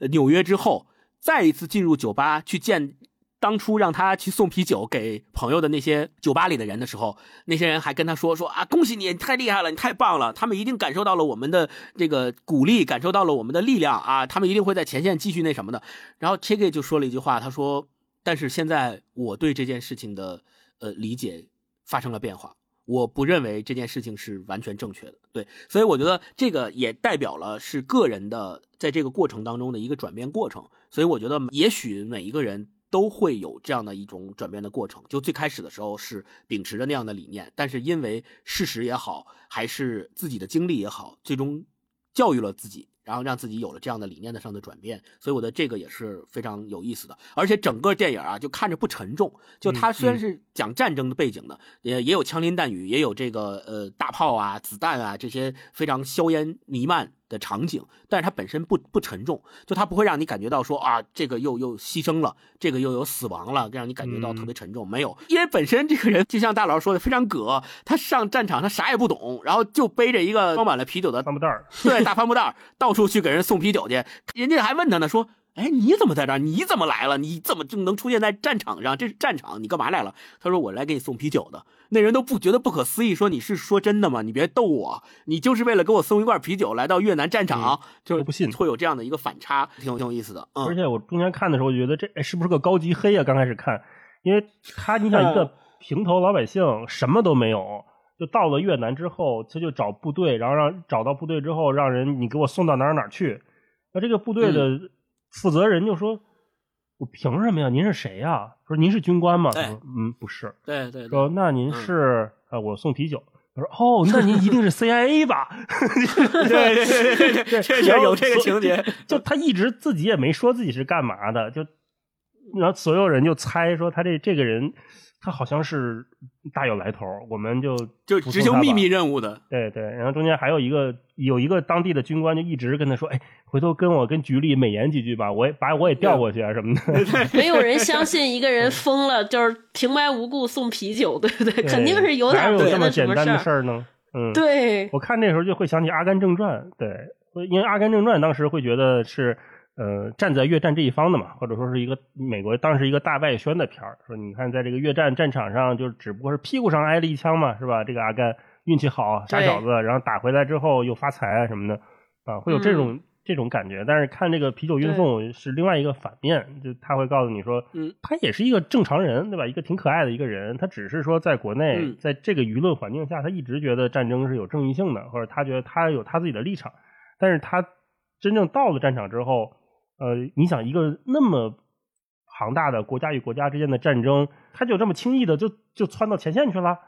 呃纽约之后，再一次进入酒吧去见当初让他去送啤酒给朋友的那些酒吧里的人的时候，那些人还跟他说说啊，恭喜你，你太厉害了，你太棒了。他们一定感受到了我们的这个鼓励，感受到了我们的力量啊，他们一定会在前线继续那什么的。然后 c h i k 就说了一句话，他说：“但是现在我对这件事情的呃理解发生了变化。”我不认为这件事情是完全正确的，对，所以我觉得这个也代表了是个人的在这个过程当中的一个转变过程，所以我觉得也许每一个人都会有这样的一种转变的过程。就最开始的时候是秉持着那样的理念，但是因为事实也好，还是自己的经历也好，最终教育了自己，然后让自己有了这样的理念的上的转变。所以我觉得这个也是非常有意思的。而且整个电影啊，就看着不沉重。就它虽然是讲战争的背景的，也也有枪林弹雨，也有这个呃大炮啊、子弹啊这些非常硝烟弥漫。的场景，但是它本身不不沉重，就它不会让你感觉到说啊，这个又又牺牲了，这个又有死亡了，让你感觉到特别沉重。没有，因为本身这个人就像大佬说的非常葛，他上战场他啥也不懂，然后就背着一个装满了啤酒的帆布袋儿，对大帆布袋儿到处去给人送啤酒去，人家还问他呢，说。哎，你怎么在这儿？你怎么来了？你怎么就能出现在战场上？这是战场，你干嘛来了？他说：“我来给你送啤酒的。”那人都不觉得不可思议，说：“你是说真的吗？你别逗我，你就是为了给我送一罐啤酒来到越南战场，就我不信会有这样的一个反差，挺有挺有意思的。嗯，而且我中间看的时候，觉得这哎是不是个高级黑啊？刚开始看，因为他你想一个平头老百姓什么都没有，就到了越南之后，他就找部队，然后让找到部队之后，让人你给我送到哪儿哪儿去。那这个部队的负责人就说：“我凭什么呀？您是谁呀？”说：“您是军官吗？”说：“嗯，不是。”对对对，说：“那您是呃，我送啤酒。”他说：“哦，那您一定是 CIA 吧？” 对对对对对对，确实有这个情节。就他一直自己也没说自己是干嘛的，就然后所有人就猜说他这这个人他好像是大有来头，我们就就执行秘密任务的，对对，然后中间还有一个有一个当地的军官就一直跟他说，哎，回头跟我跟局里美言几句吧，我也把我也调过去啊什么的。没有人相信一个人疯了，就是平白无故送啤酒，对不对？对肯定是有哪有这么点别的什简单的么事儿。事儿呢？嗯，对，我看那时候就会想起《阿甘正传》，对，因为《阿甘正传》当时会觉得是呃站在越战这一方的嘛，或者说是一个美国当时一个大外宣的片儿，说你看在这个越战战场上，就只不过是屁股上挨了一枪嘛，是吧？这个阿甘运气好，傻小子，然后打回来之后又发财啊什么的，啊，会有这种、这种感觉。但是看这个啤酒运送是另外一个反面，就他会告诉你说，嗯，他也是一个正常人，对吧？一个挺可爱的一个人，他只是说在国内，嗯在这个舆论环境下，他一直觉得战争是有正义性的，或者他觉得他有他自己的立场，但是他真正到了战场之后，呃，你想一个那么庞大的国家与国家之间的战争，他就这么轻易的就就窜到前线去了。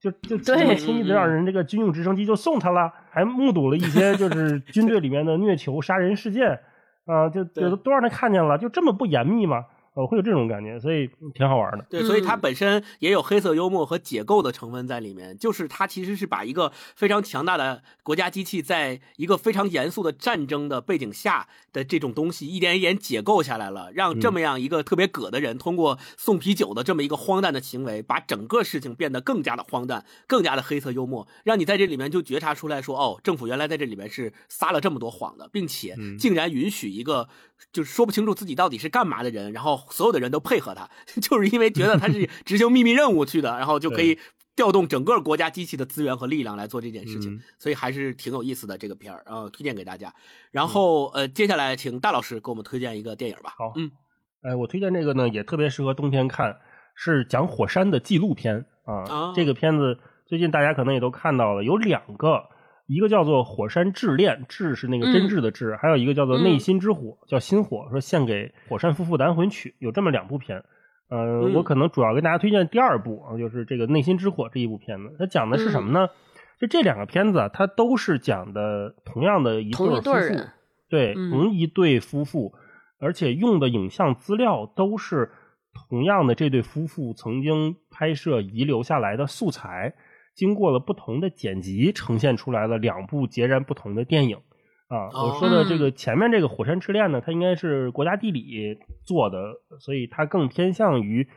就就这么轻易的让人这个军用直升机就送他了，还目睹了一些就 是军队里面的虐囚杀人事件，啊、就就都让他看见了，就这么不严密吗？呃，会有这种感觉，所以挺好玩的。对，所以它嗯。本身也有黑色幽默和解构的成分在里面，就是它其实是把一个非常强大的国家机器，在一个非常严肃的战争的背景下的这种东西，一点一点解构下来了，让这么样一个特别葛的人，通过送啤酒的这么一个荒诞的行为，把整个事情变得更加的荒诞，更加的黑色幽默，让你在这里面就觉察出来说，哦，政府原来在这里面是撒了这么多谎的，并且嗯。竟然允许一个就是说不清楚自己到底是干嘛的人，然后所有的人都配合他，就是因为觉得他是 执行秘密任务去的，然后就可以调动整个国家机器的资源和力量来做这件事情，嗯所以还是挺有意思的这个片儿，呃，推荐给大家。然后呃，接下来请大老师给我们推荐一个电影吧。好嗯，哎，我推荐这个呢，也特别适合冬天看，是讲火山的纪录片啊。啊这个片子最近大家可能也都看到了，有两个，一个叫做《火山炽恋》，炽是那个真挚的挚，还有一个叫做《内心之火》，叫心火，说献给火山夫妇的安魂曲，有这么两部片。呃，嗯我可能主要跟大家推荐第二部啊，就是这个《内心之火》这一部片子。它讲的是什么呢？就这两个片子啊，它都是讲的同样的一对夫妇对，嗯同一对夫妇，而且用的影像资料都是同样的这对夫妇曾经拍摄遗留下来的素材，经过了不同的剪辑，呈现出来了两部截然不同的电影。啊，哦我说的这个前面这个《火山之恋》呢，它应该是国家地理做的，所以它更偏向于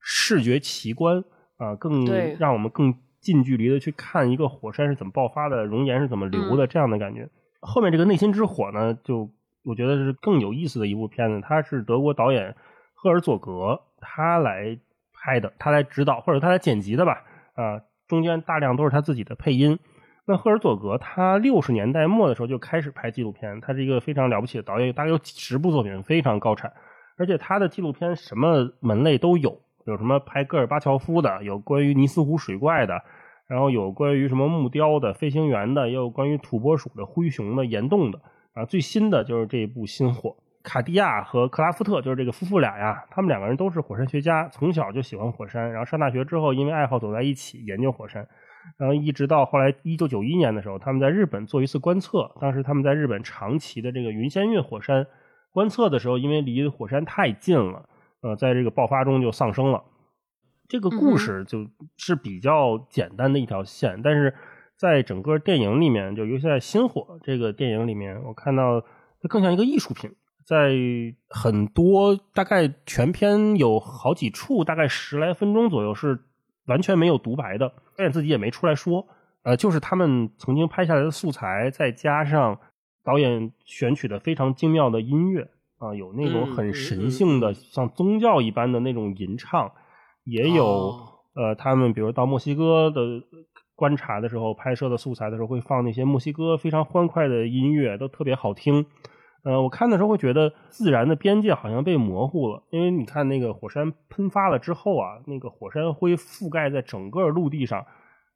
视觉奇观啊，更让我们更近距离的去看一个火山是怎么爆发的，熔岩是怎么流的这样的感觉。后面这个《内心之火》呢，就我觉得是更有意思的一部片子，它是德国导演赫尔佐格他来拍的，他来指导或者他来剪辑的吧，啊，中间大量都是他自己的配音。那赫尔佐格他六十年代末的时候就开始拍纪录片，他是一个非常了不起的导演，大概有几十部作品，非常高产。而且他的纪录片什么门类都有，有什么拍戈尔巴乔夫的，有关于尼斯湖水怪的，然后有关于什么木雕的、飞行员的，也有关于土拨鼠的、灰熊的、岩洞的。啊，最新的就是这一部《新火》。卡地亚和克拉夫特就是这个夫妇俩呀，他们两个人都是火山学家，从小就喜欢火山，然后上大学之后因为爱好走在一起研究火山。然后一直到后来，一九九一年的时候，他们在日本做一次观测。当时他们在日本长崎的这个云仙岳火山观测的时候，因为离火山太近了，呃，在这个爆发中就丧生了。这个故事就是比较简单的一条线，但是在整个电影里面，就尤其在《星火》这个电影里面，我看到它更像一个艺术品。在很多大概全篇有好几处，大概十来分钟左右是完全没有独白的，导演自己也没出来说，呃，就是他们曾经拍下来的素材，再加上导演选取的非常精妙的音乐啊、有那种很神性的，像宗教一般的那种吟唱，也有、哦呃，他们比如到墨西哥的观察的时候，拍摄的素材的时候，会放那些墨西哥非常欢快的音乐，都特别好听。呃，我看的时候会觉得自然的边界好像被模糊了，因为你看那个火山喷发了之后啊，那个火山灰覆盖在整个陆地上，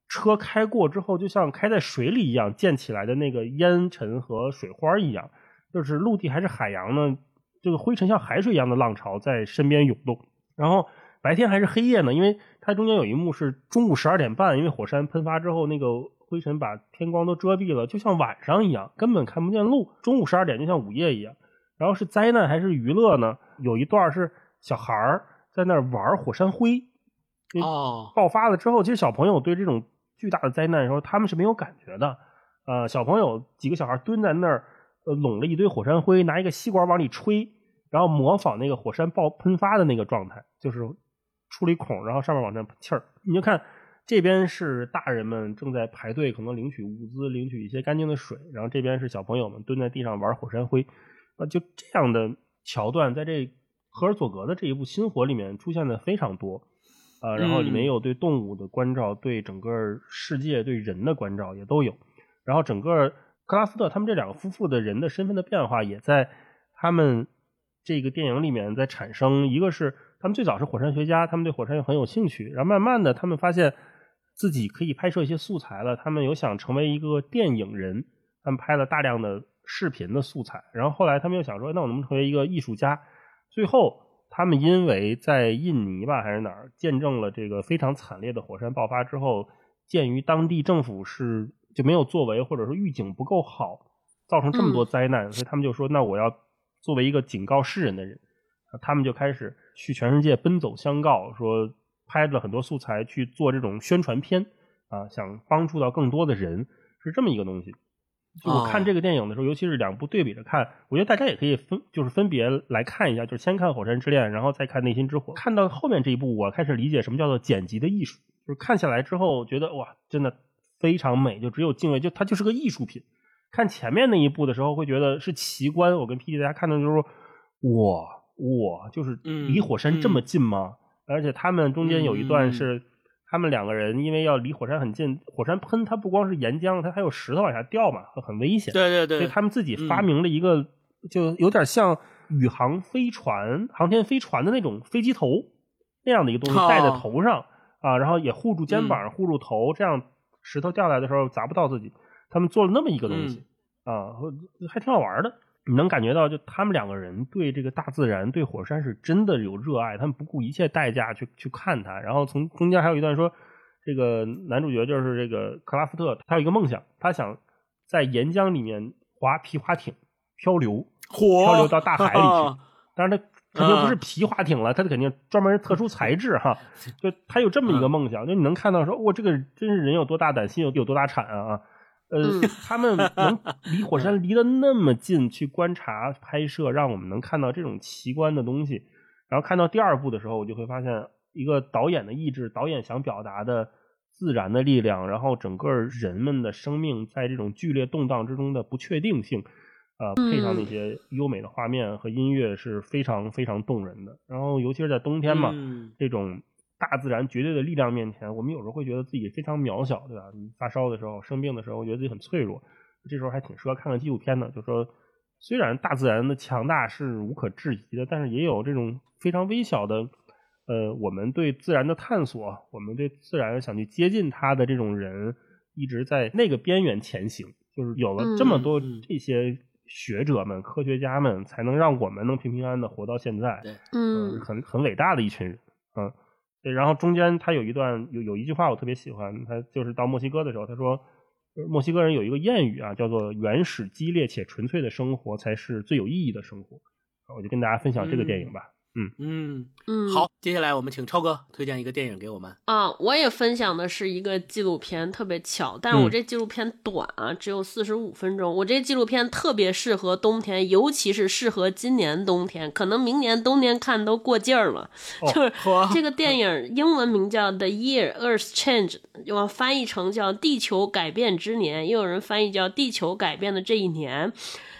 车开过之后，就像开在水里一样，溅起来的那个烟尘和水花一样，就是陆地还是海洋呢，这个灰尘像海水一样的浪潮在身边涌动，然后白天还是黑夜呢，因为它中间有一幕是中午十二点半，因为火山喷发之后，那个灰尘把天光都遮蔽了，就像晚上一样，根本看不见路。中午十二点就像午夜一样。然后是灾难还是娱乐呢？有一段是小孩儿在那儿玩火山灰，因为哦，爆发了之后，其实小朋友对这种巨大的灾难的时候，他们是没有感觉的。呃，小朋友几个小孩蹲在那儿，呃，拢了一堆火山灰，拿一个吸管往里吹，然后模仿那个火山爆喷发的那个状态，就是出了一孔，然后上面往上喷气儿。你就看这边是大人们正在排队，可能领取物资，领取一些干净的水，然后这边是小朋友们蹲在地上玩火山灰。啊，就这样的桥段，在这赫尔佐格的这一部《新火》里面出现的非常多。啊，然后里面也有对动物的关照，对整个世界、对人的关照也都有。然后整个克拉斯特他们这两个夫妇的人的身份的变化，也在他们这个电影里面在产生。一个是他们最早是火山学家，他们对火山很有兴趣，然后慢慢的他们发现自己可以拍摄一些素材了，他们有想成为一个电影人，他们拍了大量的视频的素材。然后后来他们又想说，那我能不能成为一个艺术家？最后他们因为在印尼吧还是哪儿见证了这个非常惨烈的火山爆发之后，鉴于当地政府是就没有作为或者说预警不够好，造成这么多灾难，所以他们就说，那我要作为一个警告世人的人，啊他们就开始去全世界奔走相告，说拍了很多素材去做这种宣传片啊，想帮助到更多的人，是这么一个东西。就我看哦这个电影的时候，尤其是两部对比着看，我觉得大家也可以分，就是分别来看一下，就是先看《火山之恋》，然后再看《内心之火》。看到后面这一部，我开始理解什么叫做剪辑的艺术，就是看下来之后觉得哇，真的非常美，就只有敬畏，就它就是个艺术品。看前面那一部的时候，会觉得是奇观。我跟 P D 大家看的时候，哇哇，就是离火山这么近吗？而且他们中间有一段是。他们两个人因为要离火山很近，火山喷它不光是岩浆，它还有石头往下掉嘛，很危险。对对对，所以他们自己发明了一个，就有点像宇航飞船、航天飞船的那种飞机头那样的一个东西，哦戴在头上啊，然后也护住肩膀、护住头，这样石头掉下来的时候砸不到自己。他们做了那么一个东西啊，还挺好玩的。你能感觉到，就他们两个人对这个大自然、对火山是真的有热爱，他们不顾一切代价去去看它。然后从中间还有一段说，这个男主角就是这个克拉夫特，他有一个梦想，他想在岩浆里面划皮划艇漂流，漂流到大海里去。但是，他肯定不是皮划艇了，他肯定专门是特殊材质哈。就他有这么一个梦想，就你能看到说，哇，这个真是人有多大胆，心有有多大产啊！呃，他们 能离火山离得那么近去观察拍摄，让我们能看到这种奇观的东西。然后看到第二部的时候，我就会发现一个导演的意志，导演想表达的自然的力量，然后整个人们的生命在这种剧烈动荡之中的不确定性，呃，配上那些优美的画面和音乐是非常非常动人的。然后尤其是在冬天嘛，嗯、这种。大自然绝对的力量面前，我们有时候会觉得自己非常渺小，对吧？你发烧的时候、生病的时候，觉得自己很脆弱，这时候还挺适合看看纪录片的。就说，虽然大自然的强大是无可置疑的，但是也有这种非常微小的，呃，我们对自然的探索，我们对自然想去接近它的这种人，一直在那个边缘前行。就是有了这么多这些学者们、科学家们，才能让我们能平平安安的活到现在。对，嗯，很很伟大的一群人，嗯。对，然后中间他有一段有有一句话我特别喜欢，他就是到墨西哥的时候，他说，墨西哥人有一个谚语啊，叫做“原始、激烈且纯粹的生活才是最有意义的生活”。我就跟大家分享这个电影吧。嗯嗯嗯，好，接下来我们请超哥推荐一个电影给我们啊。我也分享的是一个纪录片，特别巧，但是我这纪录片短啊，只有四十五分钟。我这纪录片特别适合冬天，尤其是适合今年冬天，可能明年冬天看都过劲儿了。哦、就是这个电影英文名叫《The Year Earth Changed》，我翻译成叫《地球改变之年》，也有人翻译叫《地球改变的这一年》。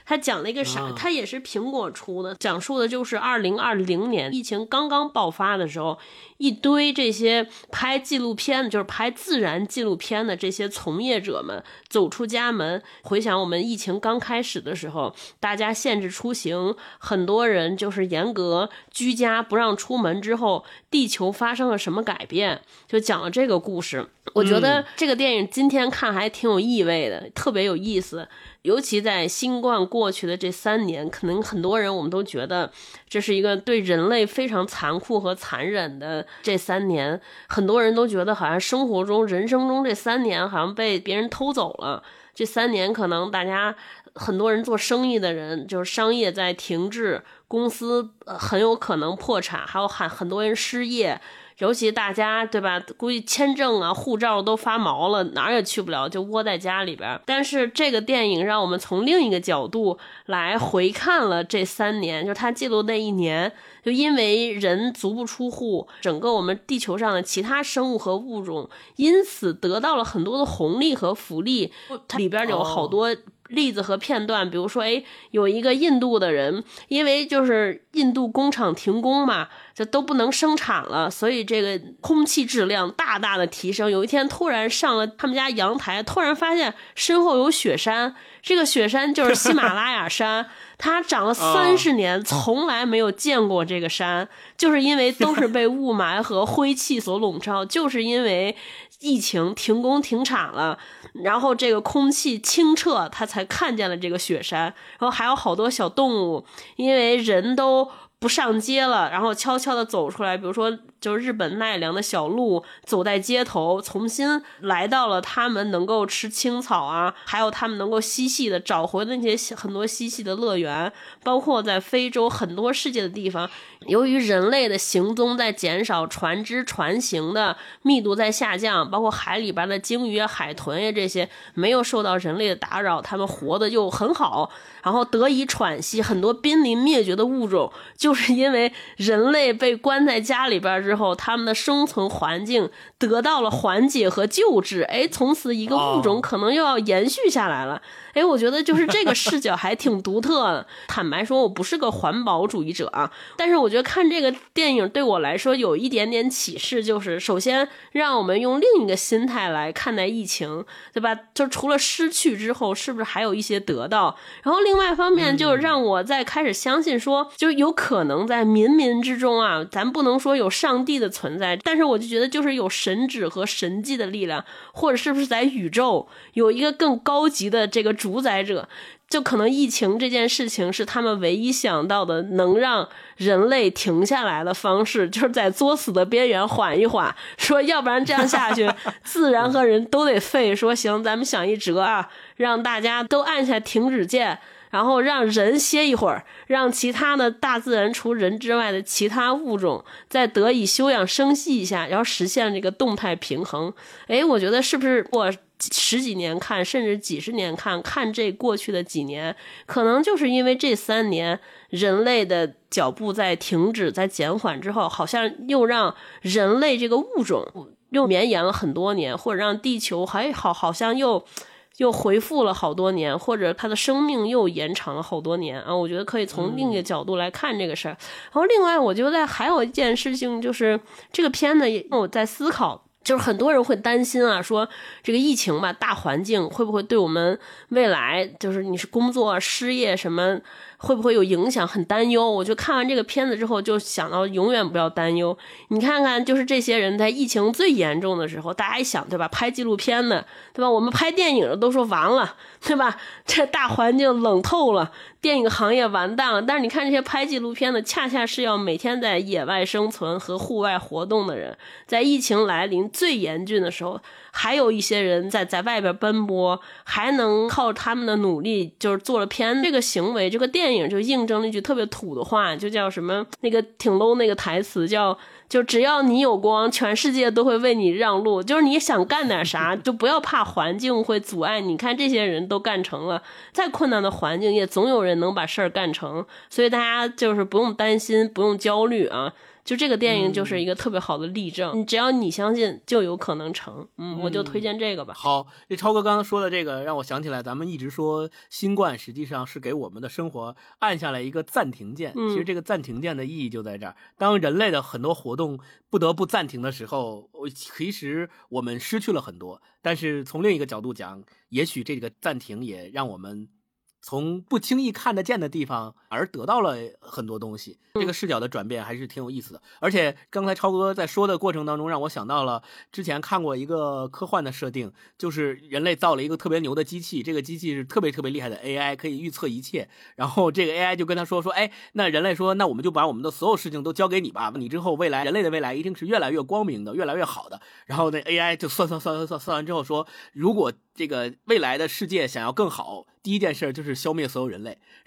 他讲了一个啥？啊他也是苹果出的，讲述的就是二零二零年疫情刚刚爆发的时候，一堆这些拍纪录片，就是拍自然纪录片的这些从业者们走出家门。回想我们疫情刚开始的时候，大家限制出行，很多人就是严格居家不让出门之后，地球发生了什么改变？就讲了这个故事。我觉得这个电影今天看还挺有意味的，特别有意思。尤其在新冠过去的这三年，可能很多人我们都觉得这是一个对人类非常残酷和残忍的这三年。很多人都觉得好像生活中、人生中这三年好像被别人偷走了。这三年可能大家很多人做生意的人就是商业在停滞，公司很有可能破产，还有很很多人失业。尤其大家对吧？估计签证啊、护照都发毛了，哪儿也去不了，就窝在家里边。但是这个电影让我们从另一个角度来回看了这三年，就是它记录那一年，就因为人足不出户，整个我们地球上的其他生物和物种因此得到了很多的红利和福利。它里边有好多。例子和片段，比如说，哎，有一个印度的人，因为就是印度工厂停工嘛，这都不能生产了，所以这个空气质量大大的提升。有一天突然上了他们家阳台，突然发现身后有雪山，这个雪山就是喜马拉雅山，它长了三十年，从来没有见过这个山，就是因为都是被雾霾和灰气所笼罩，就是因为。疫情停工停产了，然后这个空气清澈，他才看见了这个雪山。然后还有好多小动物，因为人都不上街了，然后悄悄的走出来，比如说就是日本奈良的小鹿走在街头，重新来到了他们能够吃青草啊，还有他们能够嬉戏的找回那些很多嬉戏的乐园，包括在非洲很多世界的地方，由于人类的行踪在减少，船只船行的密度在下降，包括海里边的鲸鱼、海豚呀这些没有受到人类的打扰，它们活的就很好，然后得以喘息。很多濒临灭绝的物种，就是因为人类被关在家里边之后，他们的生存环境得到了缓解和救治，哎，从此一个物种可能又要延续下来了。哎，我觉得就是这个视角还挺独特的。坦白说，我不是个环保主义者啊，但是我觉得看这个电影对我来说有一点点启示，就是首先让我们用另一个心态来看待疫情，对吧？就除了失去之后，是不是还有一些得到？然后另外一方面，就让我在开始相信说，就有可能在冥冥之中啊，咱不能说有上帝的存在，但是我就觉得就是有神旨和神迹的力量，或者是不是在宇宙有一个更高级的这个主宰者，就可能疫情这件事情是他们唯一想到的能让人类停下来的方式，就是在作死的边缘缓一缓，说要不然这样下去，自然和人都得废。说行，咱们想一辙啊，让大家都按下停止键。然后让人歇一会儿，让其他的大自然除人之外的其他物种再得以休养生息一下，然后实现这个动态平衡。哎，我觉得是不是我十几年看，甚至几十年看，看这过去的几年，可能就是因为这三年人类的脚步在停止、在减缓之后，好像又让人类这个物种又绵延了很多年，或者让地球还好，好像又。又回复了好多年，或者它的生命又延长了好多年啊！我觉得可以从另一个角度来看这个事儿。然后另外，我觉得还有一件事情就是这个片子，也让我在思考，就是很多人会担心啊，说这个疫情吧，大环境会不会对我们未来，就是你是工作、失业什么？会不会有影响？很担忧。我就看完这个片子之后，就想到永远不要担忧。你看看，就是这些人在疫情最严重的时候，大家一想，对吧？拍纪录片的，对吧？我们拍电影的都说完了，对吧？这大环境冷透了，电影行业完蛋了。但是你看这些拍纪录片的，恰恰是要每天在野外生存和户外活动的人，在疫情来临最严峻的时候，还有一些人在在外边奔波，还能靠他们的努力，就是做了片。这个行为，这个电影就印证了一句特别土的话，就叫什么？那个挺 low 那个台词叫。就只要你有光，全世界都会为你让路。就是你想干点啥，就不要怕环境会阻碍。你看这些人都干成了，再困难的环境也总有人能把事儿干成。所以大家就是不用担心，不用焦虑啊。就这个电影就是一个特别好的例证，你只要你相信，就有可能成。嗯，我就推荐这个吧。好，这超哥刚刚说的这个让我想起来，咱们一直说新冠实际上是给我们的生活按下来一个暂停键。嗯其实这个暂停键的意义就在这儿，当人类的很多活动不得不暂停的时候，我其实我们失去了很多。但是从另一个角度讲，也许这个暂停也让我们。从不轻易看得见的地方而得到了很多东西，这个视角的转变还是挺有意思的。而且刚才超哥在说的过程当中，让我想到了之前看过一个科幻的设定，就是人类造了一个特别牛的机器，这个机器是特别特别厉害的 AI，可以预测一切。然后这个 AI 就跟他说说，哎，那人类说，那我们就把我们的所有事情都交给你吧，你之后未来人类的未来一定是越来越光明的，越来越好的。然后那 AI 就算算算算算算完之后说，如果这个未来的世界想要更好，第一件事就是消灭所有人类，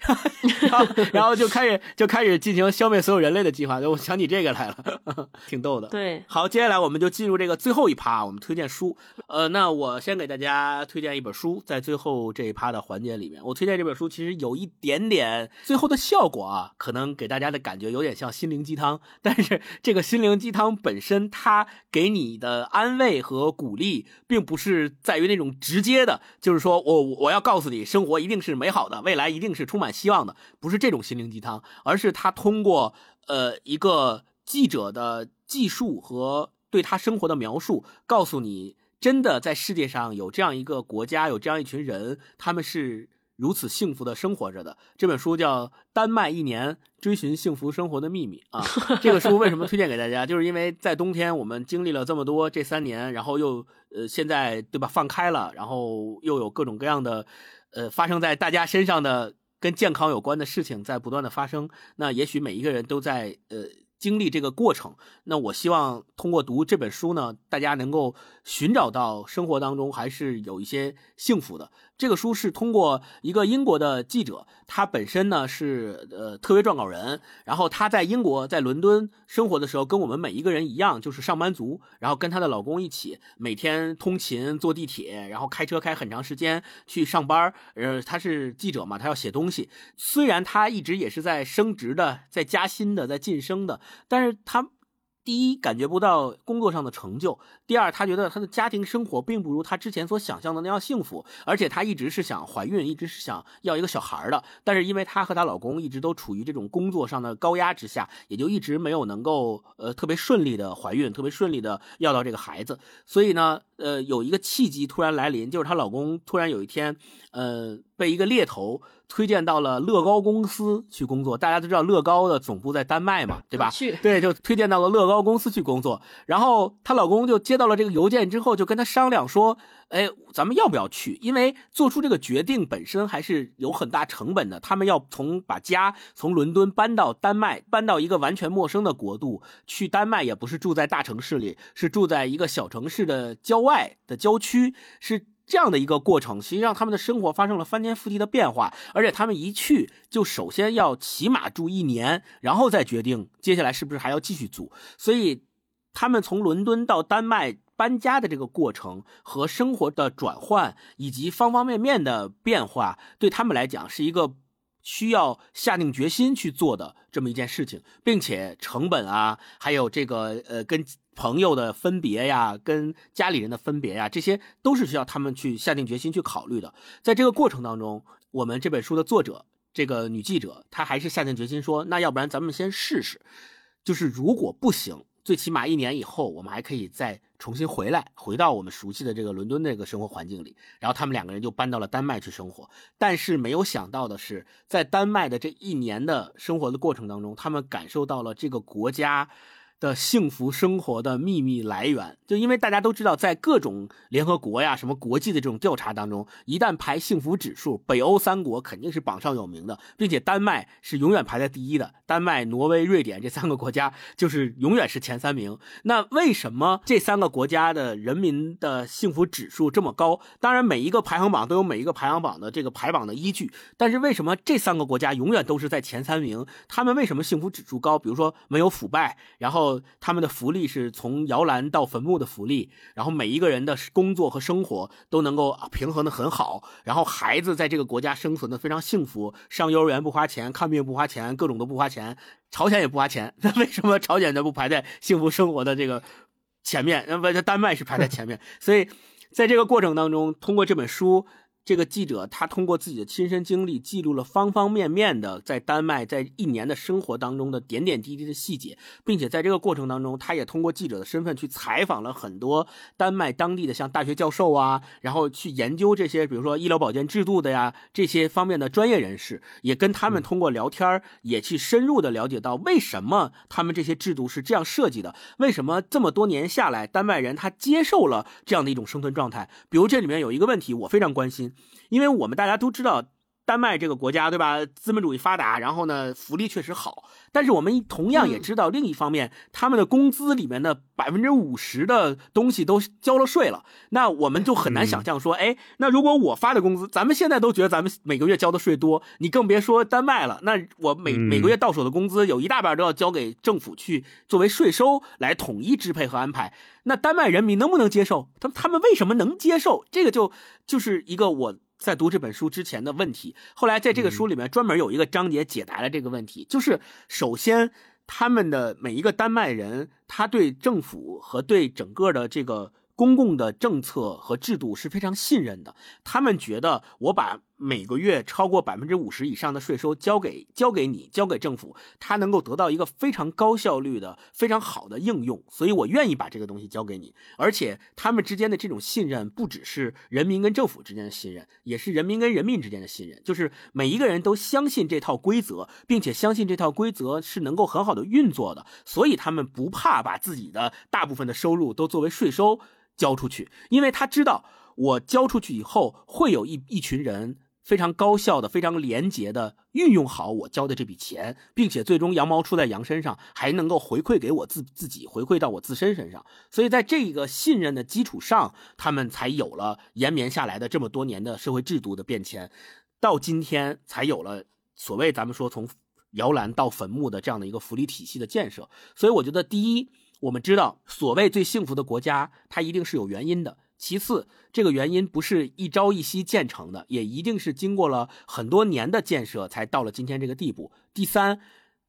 然后然后就开始就开始进行消灭所有人类的计划。我想起这个来了，挺逗的。对，好，接下来我们就进入这个最后一趴，我们推荐书。呃，那我先给大家推荐一本书，在最后这一趴的环节里面，我推荐这本书其实有一点点最后的效果啊，可能给大家的感觉有点像心灵鸡汤，但是这个心灵鸡汤本身，它给你的安慰和鼓励，并不是在于那种直接的，就是说我我要告诉你，生活一定是美好的，未来一定是充满希望的，不是这种心灵鸡汤，而是他通过呃一个记者的记述和对他生活的描述，告诉你，真的在世界上有这样一个国家，有这样一群人，他们是如此幸福的生活着的。这本书叫《丹麦一年追寻幸福生活的秘密》啊。这个书为什么推荐给大家？就是因为在冬天我们经历了这么多这三年，然后又呃现在对吧放开了，然后又有各种各样的呃发生在大家身上的跟健康有关的事情在不断的发生。那也许每一个人都在呃。经历这个过程，那我希望通过读这本书呢，大家能够寻找到生活当中还是有一些幸福的。这个书是通过一个英国的记者，他本身呢是呃特约撰稿人，然后他在英国在伦敦生活的时候，跟我们每一个人一样，就是上班族，然后跟她的老公一起每天通勤坐地铁，然后开车开很长时间去上班。呃，他是记者嘛，他要写东西。虽然他一直也是在升职的，在加薪的，在晋升的，但是他。第一，感觉不到工作上的成就；第二，他觉得他的家庭生活并不如他之前所想象的那样幸福，而且他一直是想怀孕，一直是想要一个小孩的。但是因为她和她老公一直都处于这种工作上的高压之下，也就一直没有能够呃特别顺利的怀孕，特别顺利的要到这个孩子。所以呢，呃，有一个契机突然来临，就是她老公突然有一天，呃，被一个猎头。推荐到了乐高公司去工作，大家都知道乐高的总部在丹麦嘛，对吧？去对，就推荐到了乐高公司去工作。然后她老公就接到了这个邮件之后，就跟她商量说：“哎，咱们要不要去？因为做出这个决定本身还是有很大成本的。他们要从把家从伦敦搬到丹麦，搬到一个完全陌生的国度。去丹麦也不是住在大城市里，是住在一个小城市的郊外的郊区，是。”这样的一个过程，实际上他们的生活发生了翻天覆地的变化，而且他们一去就首先要起码住一年，然后再决定接下来是不是还要继续租。所以，他们从伦敦到丹麦搬家的这个过程和生活的转换，以及方方面面的变化，对他们来讲是一个需要下定决心去做的这么一件事情，并且成本啊，还有这个呃跟。朋友的分别呀，跟家里人的分别呀，这些都是需要他们去下定决心去考虑的。在这个过程当中，我们这本书的作者，这个女记者，她还是下定决心说：“那要不然咱们先试试，就是如果不行，最起码一年以后，我们还可以再重新回来，回到我们熟悉的这个伦敦那个生活环境里。”然后他们两个人就搬到了丹麦去生活。但是没有想到的是，在丹麦的这一年的生活的过程当中，他们感受到了这个国家。的幸福生活的秘密来源，就因为大家都知道，在各种联合国呀、什么国际的这种调查当中，一旦排幸福指数，北欧三国肯定是榜上有名的，并且丹麦是永远排在第一的。丹麦、挪威、瑞典这三个国家就是永远是前三名。那为什么这三个国家的人民的幸福指数这么高？当然，每一个排行榜都有每一个排行榜的这个排榜的依据，但是为什么这三个国家永远都是在前三名？他们为什么幸福指数高？比如说没有腐败，然后。他们的福利是从摇篮到坟墓的福利，然后每一个人的工作和生活都能够平衡的很好，然后孩子在这个国家生存的非常幸福，上幼儿园不花钱，看病不花钱，各种都不花钱，朝鲜也不花钱，那为什么朝鲜就不排在幸福生活的这个前面？那不，丹麦是排在前面，所以在这个过程当中，通过这本书。这个记者他通过自己的亲身经历，记录了方方面面的在丹麦在一年的生活当中的点点滴滴的细节，并且在这个过程当中，他也通过记者的身份去采访了很多丹麦当地的像大学教授啊，然后去研究这些，比如说医疗保健制度的呀这些方面的专业人士，也跟他们通过聊天也去深入的了解到为什么他们这些制度是这样设计的，为什么这么多年下来，丹麦人他接受了这样的一种生存状态。比如这里面有一个问题，我非常关心。因为我们大家都知道，丹麦这个国家，对吧？资本主义发达，然后呢，福利确实好。但是我们同样也知道，另一方面，他们的工资里面的百分之五十的东西都交了税了。那我们就很难想象说，哎，那如果我发的工资，咱们现在都觉得咱们每个月交的税多，你更别说丹麦了。那我每每个月到手的工资有一大半都要交给政府去作为税收来统一支配和安排。那丹麦人民能不能接受？他他们为什么能接受？这个就就是一个我。在读这本书之前的问题，后来在这个书里面专门有一个章节解答了这个问题。就是首先，他们的每一个丹麦人，他对政府和对整个的这个公共的政策和制度是非常信任的。他们觉得，我把每个月超过百分之五十以上的税收交给交给你，交给政府，它能够得到一个非常高效率的、非常好的应用，所以我愿意把这个东西交给你。而且他们之间的这种信任，不只是人民跟政府之间的信任，也是人民跟人民之间的信任，就是每一个人都相信这套规则，并且相信这套规则是能够很好的运作的，所以他们不怕把自己的大部分的收入都作为税收交出去，因为他知道我交出去以后会有一一群人。非常高效的、非常廉洁的运用好我交的这笔钱，并且最终羊毛出在羊身上，还能够回馈给我自自己，回馈到我自身身上。所以在这个信任的基础上，他们才有了延绵下来的这么多年的社会制度的变迁，到今天才有了所谓咱们说从摇篮到坟墓的这样的一个福利体系的建设。所以我觉得，第一，我们知道所谓最幸福的国家，它一定是有原因的。其次，这个原因不是一朝一夕建成的，也一定是经过了很多年的建设才到了今天这个地步。第三。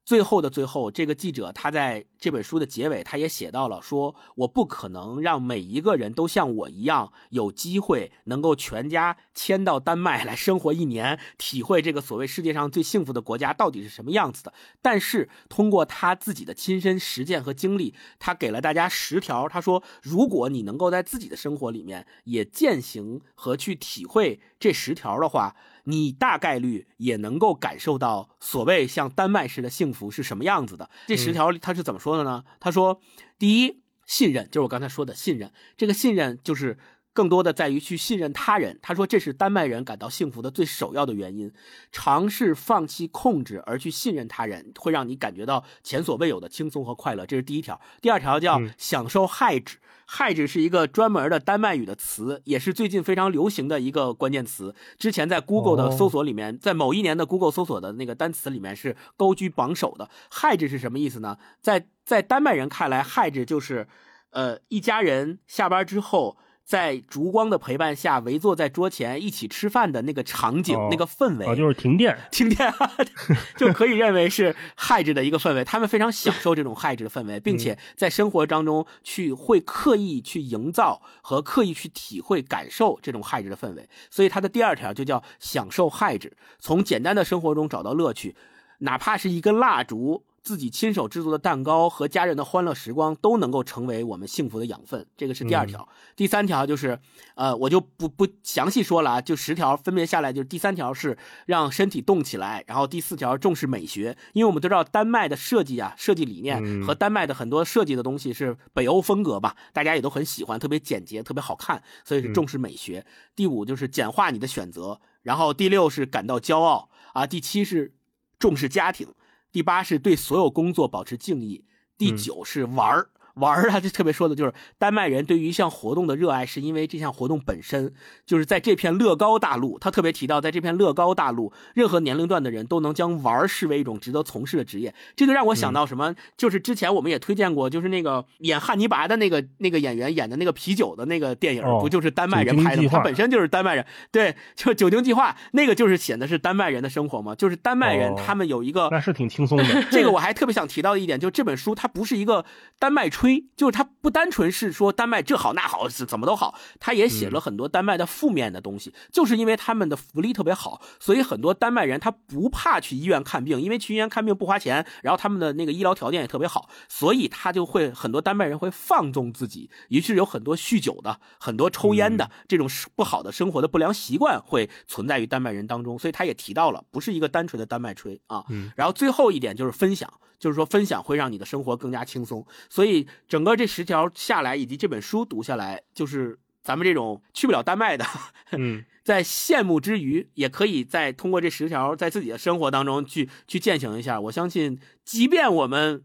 最后的最后，这个记者他在这本书的结尾，他也写到了，说我不可能让每一个人都像我一样有机会能够全家迁到丹麦来生活一年，体会这个所谓世界上最幸福的国家到底是什么样子的。但是通过他自己的亲身实践和经历，他给了大家十条。他说，如果你能够在自己的生活里面也践行和去体会这十条的话。你大概率也能够感受到所谓像丹麦式的幸福是什么样子的。这十条他是怎么说的呢？他说，第一，信任，就是我刚才说的信任。这个信任就是更多的在于去信任他人。他说，这是丹麦人感到幸福的最首要的原因。尝试放弃控制而去信任他人，会让你感觉到前所未有的轻松和快乐。这是第一条。第二条叫享受害指。害指是一个专门的丹麦语的词，也是最近非常流行的一个关键词。之前在 Google 的搜索里面，在某一年的 Google 搜索的那个单词里面是高居榜首的。hedge 是什么意思呢？在在丹麦人看来，，hedge 就是，呃，一家人下班之后。在烛光的陪伴下，围坐在桌前一起吃饭的那个场景、那个氛围，啊，就是停电，停电就可以认为是害制的一个氛围。他们非常享受这种害制的氛围，并且在生活当中去会刻意去营造和刻意去体会、感受这种害制的氛围。所以，他的第二条就叫享受害制，从简单的生活中找到乐趣，哪怕是一根蜡烛。自己亲手制作的蛋糕和家人的欢乐时光都能够成为我们幸福的养分，这个是第二条。第三条就是，呃，我就不不详细说了啊，就十条分别下来，就是第三条是让身体动起来，然后第四条重视美学，因为我们都知道丹麦的设计啊，设计理念和丹麦的很多设计的东西是北欧风格吧，大家也都很喜欢，特别简洁，特别好看，所以是重视美学。第五就是简化你的选择，然后第六是感到骄傲啊，第七是重视家庭。第八是对所有工作保持敬意，第九是玩儿。玩儿，他就特别说的就是丹麦人对于一项活动的热爱，是因为这项活动本身就是在这片乐高大陆。他特别提到，在这片乐高大陆，任何年龄段的人都能将玩儿视为一种值得从事的职业。这就让我想到什么？就是之前我们也推荐过，就是那个演汉尼拔的那个那个演员演的那个啤酒的那个电影，不就是丹麦人拍的吗？他本身就是丹麦人，对，就《酒精计划》那个就是写的是丹麦人的生活嘛，就是丹麦人他们有一个那是挺轻松的。这个我还特别想提到一点，就这本书它不是一个丹麦吹。就是他不单纯是说丹麦这好那好是怎么都好，他也写了很多丹麦的负面的东西。就是因为他们的福利特别好，所以很多丹麦人他不怕去医院看病，因为去医院看病不花钱，然后他们的那个医疗条件也特别好，所以他就会很多丹麦人会放纵自己，于是有很多酗酒的、很多抽烟的这种不好的生活的不良习惯会存在于丹麦人当中。所以他也提到了，不是一个单纯的丹麦吹啊。然后最后一点就是分享。就是说，分享会让你的生活更加轻松。所以，整个这十条下来，以及这本书读下来，就是咱们这种去不了丹麦的，嗯，在羡慕之余，也可以再通过这十条，在自己的生活当中去去践行一下。我相信，即便我们。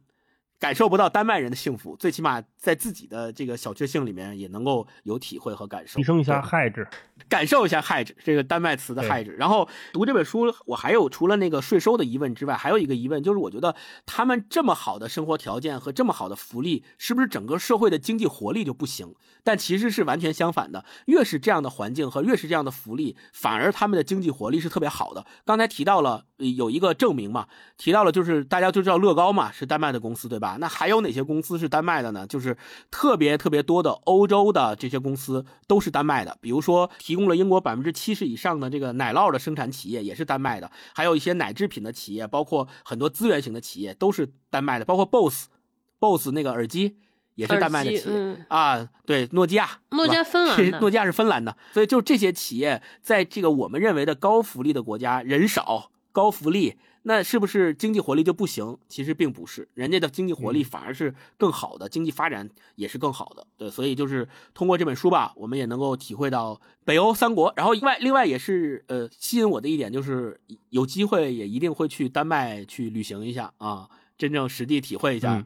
感受不到丹麦人的幸福，最起码在自己的这个小确幸里面也能够有体会和感受，提升一下害质，感受一下害质这个丹麦词的害质。然后读这本书，我还有除了那个税收的疑问之外，还有一个疑问，就是我觉得他们这么好的生活条件和这么好的福利，是不是整个社会的经济活力就不行？但其实是完全相反的，越是这样的环境和越是这样的福利，反而他们的经济活力是特别好的。刚才提到了有一个证明嘛，提到了就是大家都知道乐高嘛，是丹麦的公司对吧？吧？那还有哪些公司是丹麦的呢？就是特别特别多的欧洲的这些公司都是丹麦的，比如说提供了英国百分之七十以上的这个奶酪的生产企业也是丹麦的，还有一些奶制品的企业，包括很多资源型的企业都是丹麦的，包括 BOSS，BOSS 那个耳机也是丹麦的企业、嗯啊，对，诺基亚，诺基亚芬兰诺基亚是芬兰的，所以就这些企业在这个我们认为的高福利的国家，人少高福利，那是不是经济活力就不行？其实并不是，人家的经济活力反而是更好的，经济发展也是更好的。对，所以就是通过这本书吧，我们也能够体会到北欧三国。然后另外另外也是呃吸引我的一点就是有机会也一定会去丹麦去旅行一下啊，真正实地体会一下嗯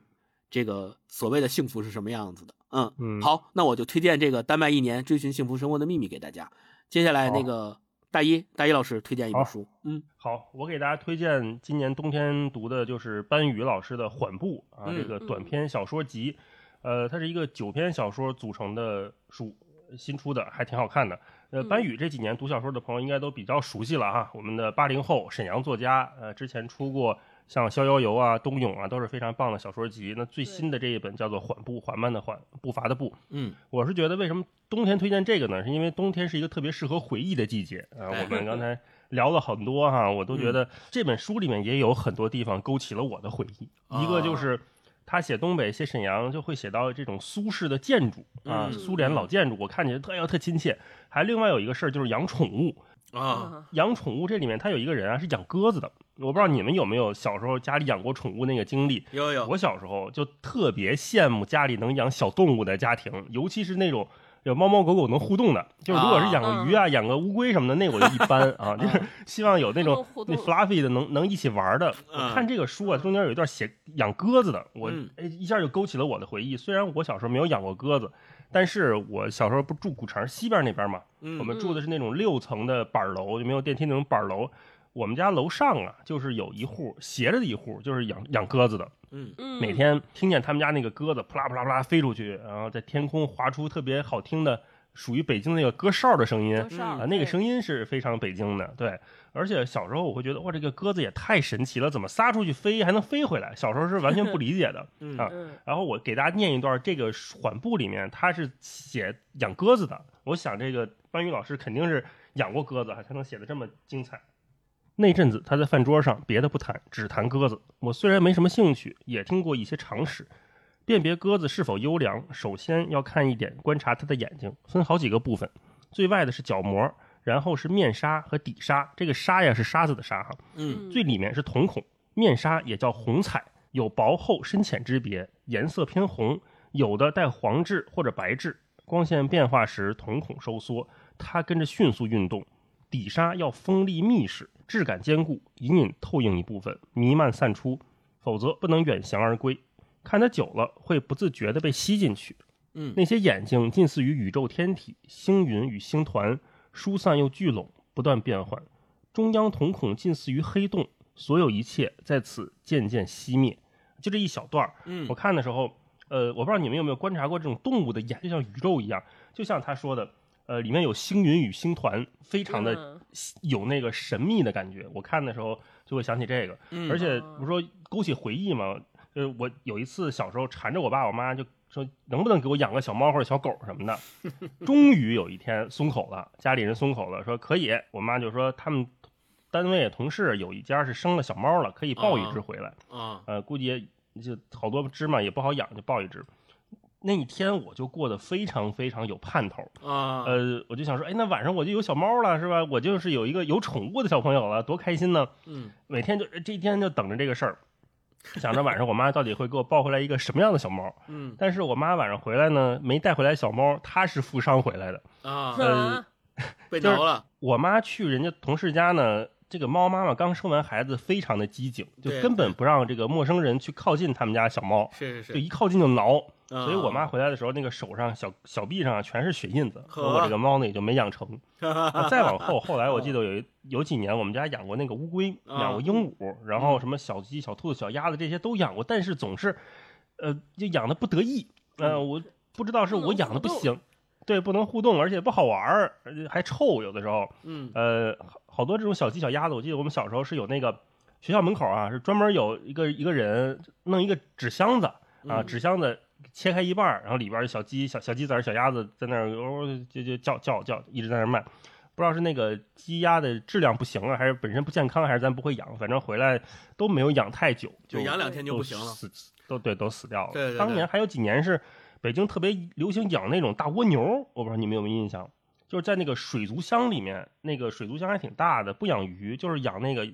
这个所谓的幸福是什么样子的。嗯嗯好，那我就推荐这个《丹麦一年追寻幸福生活的秘密》给大家。接下来那个大一大一老师推荐一本好。书，嗯。好，我给大家推荐今年冬天读的就是班宇老师的《缓步》啊，嗯这个短篇小说集，呃，它是一个九篇小说组成的书，新出的，还挺好看的。呃，班宇这几年读小说的朋友应该都比较熟悉了哈，我们的八零后沈阳作家，呃，之前出过像《逍遥游》啊、《冬泳》啊，都是非常棒的小说集。那最新的这一本叫做《缓步》，缓慢的缓，步伐的步，嗯我是觉得为什么冬天推荐这个呢？是因为冬天是一个特别适合回忆的季节啊。哎我们刚才聊了很多哈，我都觉得这本书里面也有很多地方勾起了我的回忆。啊一个就是他写东北、写沈阳，就会写到这种苏式的建筑啊，嗯苏联老建筑，我看起来特要特亲切。还另外有一个事儿就是养宠物，啊，养宠物这里面他有一个人啊是养鸽子的，我不知道你们有没有小时候家里养过宠物那个经历。有有，我小时候就特别羡慕家里能养小动物的家庭，尤其是那种有猫猫狗狗能互动的。就是如果是养个鱼啊、养个乌龟什么的，那我就一般啊，就是希望有那种那 fluffy 的能能一起玩的。嗯我看这个书啊，中间有一段写养鸽子的，我一下就勾起了我的回忆。虽然我小时候没有养过鸽子，但是我小时候不住古城西边那边嘛，嗯我们住的是那种六层的板楼，就没有电梯那种板楼。我们家楼上啊，就是有一户斜着的一户，就是养养鸽子的。嗯嗯每天听见他们家那个鸽子扑啦扑啦扑啦飞出去，然后在天空划出特别好听的属于北京那个鸽哨的声音啊，那个声音是非常北京的。对，而且小时候我会觉得哇，这个鸽子也太神奇了，怎么撒出去飞还能飞回来？小时候是完全不理解的 嗯啊。嗯然后我给大家念一段这个缓步里面，他是写养鸽子的。我想这个班宇老师肯定是养过鸽子，才能写的这么精彩。那阵子他在饭桌上别的不谈，只谈鸽子。我虽然没什么兴趣，也听过一些常识。辨别鸽子是否优良，首先要看一点，观察它的眼睛，分好几个部分。最外的是角膜，然后是面纱和底纱。这个纱呀是沙子的纱哈，嗯最里面是瞳孔，面纱也叫虹彩，有薄厚深浅之别，颜色偏红，有的带黄质或者白质。光线变化时，瞳孔收缩，它跟着迅速运动。底纱要锋利密实，质感坚固，隐隐透映一部分，弥漫散出，否则不能远翔而归。看得久了，会不自觉地被吸进去。嗯那些眼睛近似于宇宙天体，星云与星团，疏散又聚拢，不断变换。中央瞳孔近似于黑洞，所有一切在此渐渐熄灭。就这一小段儿，嗯我看的时候，呃，我不知道你们有没有观察过这种动物的眼，就像宇宙一样，就像他说的，呃，里面有星云与星团，非常的嗯有那个神秘的感觉。我看的时候就会想起这个，嗯而且不是说勾起回忆嘛，就是，我有一次小时候缠着我爸我妈，就说能不能给我养个小猫或者小狗什么的。终于有一天松口了，家里人松口了，说可以。我妈就说他们单位同事有一家是生了小猫了，可以抱一只回来。啊呃，估计就好多只嘛，也不好养，就抱一只。那一天我就过得非常非常有盼头，啊呃，我就想说，哎，那晚上我就有小猫了，是吧？我就是有一个有宠物的小朋友了，多开心呢！嗯每天就这一天就等着这个事儿，想着晚上我妈到底会给我抱回来一个什么样的小猫。嗯但是我妈晚上回来呢，没带回来小猫，她是负伤回来的。啊呃 被挠了，我妈去人家同事家呢，这个猫妈妈刚生完孩子，非常的机警，就根本不让这个陌生人去靠近他们家小猫，是是，就一靠近就挠。啊所以我妈回来的时候，那个手上小小臂上啊全是血印子，和我这个猫呢也就没养成。啊再往后，后来我记得有有几年，我们家养过那个乌龟，啊养过鹦鹉，然后什么小鸡、小兔子、小鸭子这些都养过，但是总是，呃，就养的不得意。呃，我不知道是我养的不行，对，不能互动，而且不好玩儿，而且还臭，有的时候。嗯呃，好好多这种小鸡、小鸭子，我记得我们小时候是有那个学校门口啊是专门有一个一个人弄一个纸箱子啊，嗯纸箱子切开一半，然后里边儿小鸡、小小鸡仔儿、小鸭子在那儿哦就就叫叫叫，一直在那儿卖。不知道是那个鸡鸭的质量不行了，还是本身不健康，还是咱不会养，反正回来都没有养太久，就就养两天就不行了。死都对都死掉了。对对对当年还有几年是北京特别流行养那种大蜗牛，我不知道你们有没有印象，就是在那个水族箱里面，那个水族箱还挺大的，不养鱼，就是养那个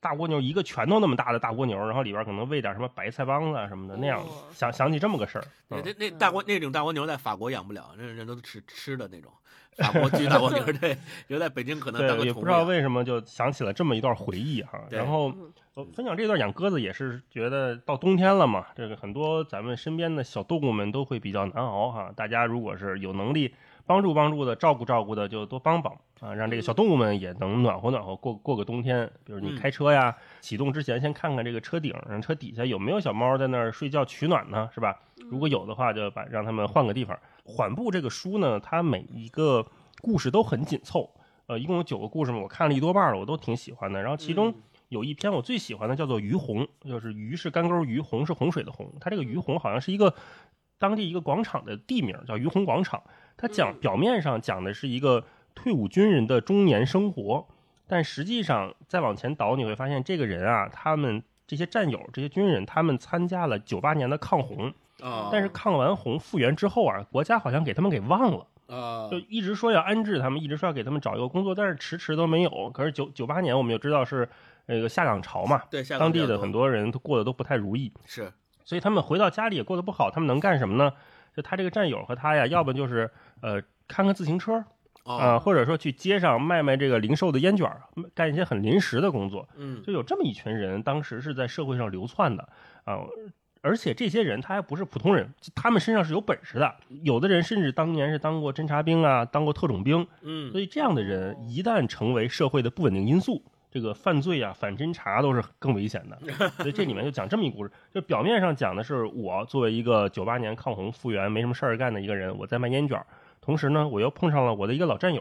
大蜗牛，一个拳头那么大的大蜗牛，然后里边可能喂点什么白菜帮子啊什么的那样哇。想想起这么个事儿，那那大蜗那种大蜗牛在法国养不了，那人都吃吃的那种。法国巨大蜗牛，对，留在北京可能当对，个也不知道。为什么就想起了这么一段回忆哈。对然后分享这段养鸽子也是觉得到冬天了嘛，这个很多咱们身边的小动物们都会比较难熬哈。大家如果是有能力帮助帮助的、照顾照顾的，就多帮帮啊，让这个小动物们也能暖和暖和过过个冬天。比如你嗯开车呀，启动之前先看看这个车顶上、车底下有没有小猫在那儿睡觉取暖呢，是吧？如果有的话，就把让他们换个地方。缓步这个书呢，它每一个故事都很紧凑，呃，一共有九个故事嘛，我看了一多半了，我都挺喜欢的。然后其中有一篇我最喜欢的叫做《鱼洪》，就是鱼是干沟鱼，洪是洪水的洪。它这个鱼洪好像是一个当地一个广场的地名，叫鱼洪广场。它讲嗯表面上讲的是一个退伍军人的中年生活，但实际上再往前倒，你会发现这个人啊，他们这些战友、这些军人，他们参加了九八年的抗洪，啊，但是抗完洪复员之后啊，国家好像给他们给忘了。啊，就一直说要安置他们，一直说要给他们找一个工作，但是迟迟都没有。可是九九八年我们就知道是那个下岗潮嘛，对，下当地的很多人都过得都不太如意，是所以他们回到家里也过得不好。他们能干什么呢？就他这个战友和他呀，要不就是呃看看自行车啊、哦，或者说去街上卖卖这个零售的烟卷儿，干一些很临时的工作。嗯就有这么一群人，当时是在社会上流窜的啊。而且这些人他还不是普通人，他们身上是有本事的。有的人甚至当年是当过侦察兵啊，当过特种兵。嗯所以这样的人一旦成为社会的不稳定因素，这个犯罪啊、反侦查都是更危险的。所以这里面就讲这么一故事，就表面上讲的是我作为一个九八年抗洪复员没什么事儿干的一个人，我在卖烟卷儿，同时呢，我又碰上了我的一个老战友。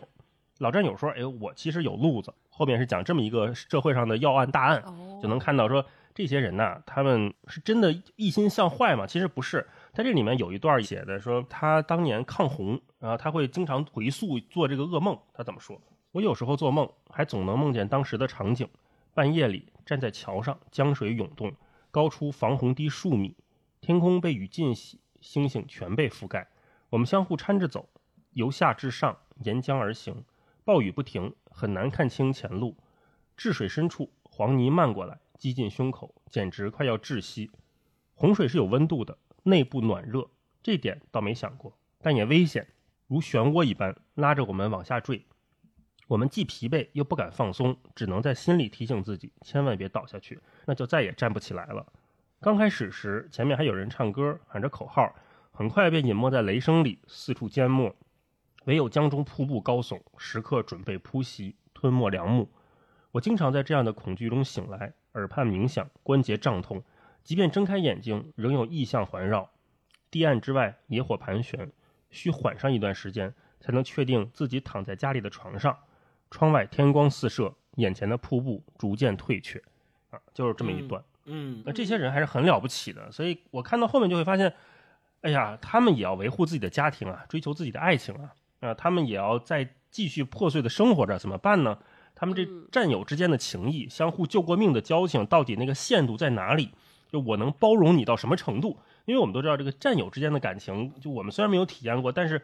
老战友说：“哎，我其实有路子。”后面是讲这么一个社会上的要案大案，哦就能看到说这些人呐，他们是真的一心向坏吗？其实不是。在这里面有一段写的说，他当年抗洪，然后他会经常回溯做这个噩梦。他怎么说？我有时候做梦，还总能梦见当时的场景：半夜里站在桥上，江水涌动，高出防洪堤数米，天空被雨浸洗，星星全被覆盖。我们相互搀着走，由下至上，沿江而行。暴雨不停，很难看清前路。治水深处，黄泥漫过来，击进胸口，简直快要窒息。洪水是有温度的，内部暖热，这点倒没想过，但也危险，如漩涡一般拉着我们往下坠。我们既疲惫又不敢放松，只能在心里提醒自己，千万别倒下去，那就再也站不起来了。刚开始时，前面还有人唱歌，喊着口号，很快便隐没在雷声里，四处缄默。唯有江中瀑布高耸，时刻准备扑袭，吞没良木。我经常在这样的恐惧中醒来，耳畔鸣响，关节胀痛，即便睁开眼睛，仍有异象环绕。堤岸之外，野火盘旋，需缓上一段时间，才能确定自己躺在家里的床上。窗外天光四射，眼前的瀑布逐渐退却。啊，就是这么一段。嗯那这些人还是很了不起的，所以我看到后面就会发现，哎呀，他们也要维护自己的家庭啊，追求自己的爱情啊，啊，他们也要再继续破碎的生活着，怎么办呢？他们这嗯战友之间的情谊，相互救过命的交情，到底那个限度在哪里？就我能包容你到什么程度？因为我们都知道，这个战友之间的感情，就我们虽然没有体验过，但是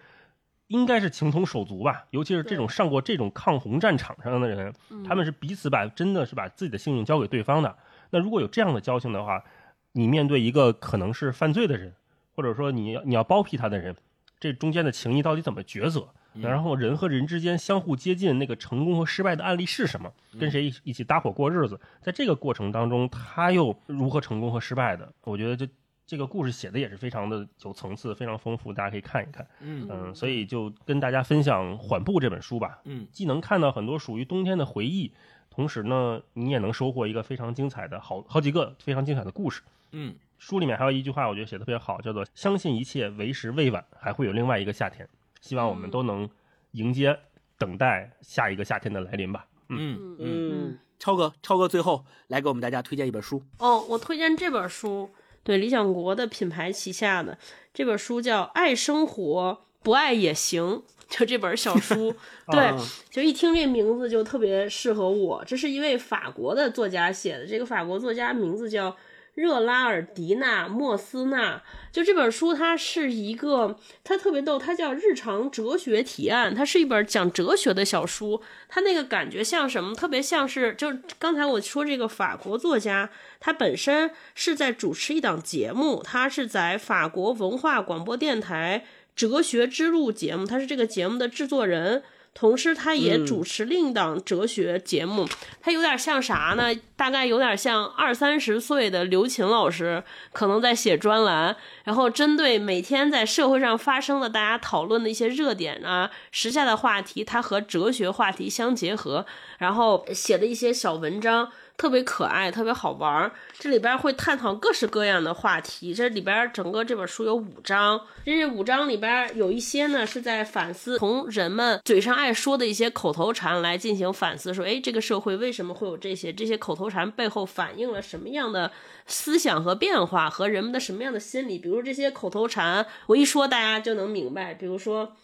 应该是情同手足吧。尤其是这种上过这种抗洪战场上的人，他们是彼此把真的是把自己的性命交给对方的。那如果有这样的交情的话，你面对一个可能是犯罪的人，或者说你要你要包庇他的人，这中间的情谊到底怎么抉择？然后人和人之间相互接近，那个成功和失败的案例是什么？跟谁一一起搭伙过日子？在这个过程当中，他又如何成功和失败的？我觉得这这个故事写的也是非常的有层次，非常丰富，大家可以看一看。嗯嗯，所以就跟大家分享《缓步》这本书吧。嗯，既能看到很多属于冬天的回忆，同时呢，你也能收获一个非常精彩的好好几个非常精彩的故事。嗯书里面还有一句话，我觉得写的特别好，叫做“相信一切为时未晚，还会有另外一个夏天”。希望我们都能迎接、等待下一个夏天的来临吧。嗯嗯，超哥，超哥最后来给我们大家推荐一本书。哦，我推荐这本书，对理想国的品牌旗下的这本书叫《爱生活，不爱也行》，就这本小书。对，啊就一听这名字就特别适合我。这是一位法国的作家写的，这个法国作家名字叫热拉尔迪纳·莫斯纳。就这本书，它是一个，它特别逗，它叫《日常哲学提案》，它是一本讲哲学的小书。它那个感觉像什么？特别像是，就刚才我说这个法国作家，他本身是在主持一档节目，他是在法国文化广播电台《哲学之路》节目，他是这个节目的制作人。同时，他也主持另一档哲学节目，他有点像啥呢？大概有点像二三十岁的刘琴老师，可能在写专栏，然后针对每天在社会上发生的大家讨论的一些热点啊、时下的话题，他和哲学话题相结合，然后写的一些小文章。特别可爱，特别好玩儿。这里边会探讨各式各样的话题。这里边整个这本书有五章，这五章里边有一些呢是在反思从人们嘴上爱说的一些口头禅来进行反思，说，哎，这个社会为什么会有这些？这些口头禅背后反映了什么样的思想和变化和人们的什么样的心理？比如这些口头禅，我一说大家就能明白。比如说。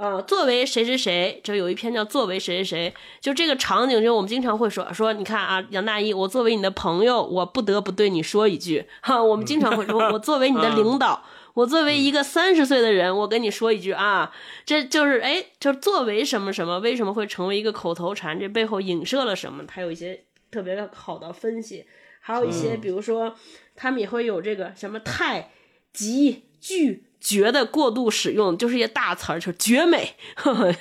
呃，作为谁谁谁，就有一篇叫“作为谁谁谁”，就这个场景，就我们经常会说说，你看啊，杨大一，我作为你的朋友，我不得不对你说一句，哈，我们经常会说，我作为你的领导，我作为一个三十岁的人，我跟你说一句啊，这就是哎，就是作为什么什么，为什么会成为一个口头禅？这背后影射了什么？他有一些特别好的分析，还有一些，比如说，他们也会有这个什么太、极、巨。绝的过度使用就是一些大词儿，就是绝美，呵呵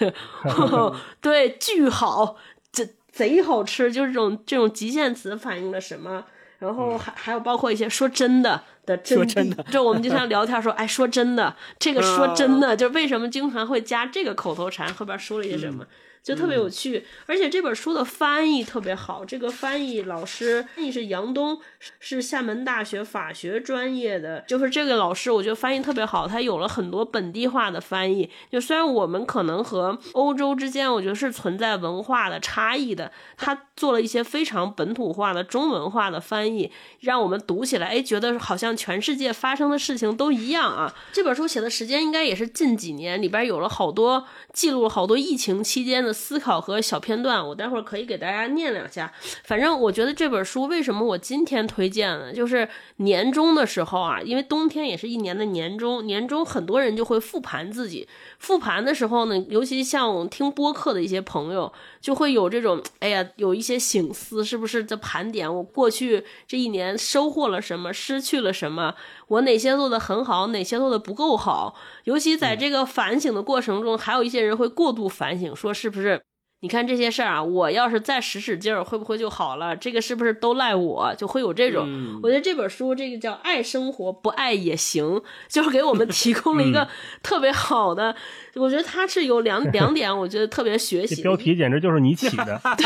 呵呵对，巨好，这贼好吃，就是这种这种极限词反映了什么？然后还还有包括一些说真的的真说真的 就我们经常聊天说，哎，说真的，这个说真的，就是为什么经常会加这个口头禅，后边说了一些什么？就特别有趣，而且这本书的翻译特别好。这个翻译老师，翻译是杨东，是厦门大学法学专业的。就是这个老师，我觉得翻译特别好，他有了很多本地化的翻译。就虽然我们可能和欧洲之间，我觉得是存在文化的差异的，他做了一些非常本土化的中文化的翻译，让我们读起来，哎，觉得好像全世界发生的事情都一样啊。这本书写的时间应该也是近几年，里边有了好多记录了好多疫情期间的。思考和小片段，我待会儿可以给大家念两下。反正我觉得这本书为什么我今天推荐呢？就是年终的时候啊，因为冬天也是一年的年终，年终很多人就会复盘自己。复盘的时候呢，尤其像听播客的一些朋友，就会有这种哎呀，有一些醒思，是不是在盘点我过去这一年收获了什么，失去了什么，我哪些做的很好，哪些做的不够好。尤其在这个反省的过程中，还有一些人会过度反省，说是不是？你看这些事儿啊，我要是再使使劲儿，会不会就好了？这个是不是都赖我？就会有这种。嗯我觉得这本书这个叫“爱生活，不爱也行”，就是给我们提供了一个特别好的。我觉得他是有两两点，我觉得特别学习。标题简直就是你起的。对，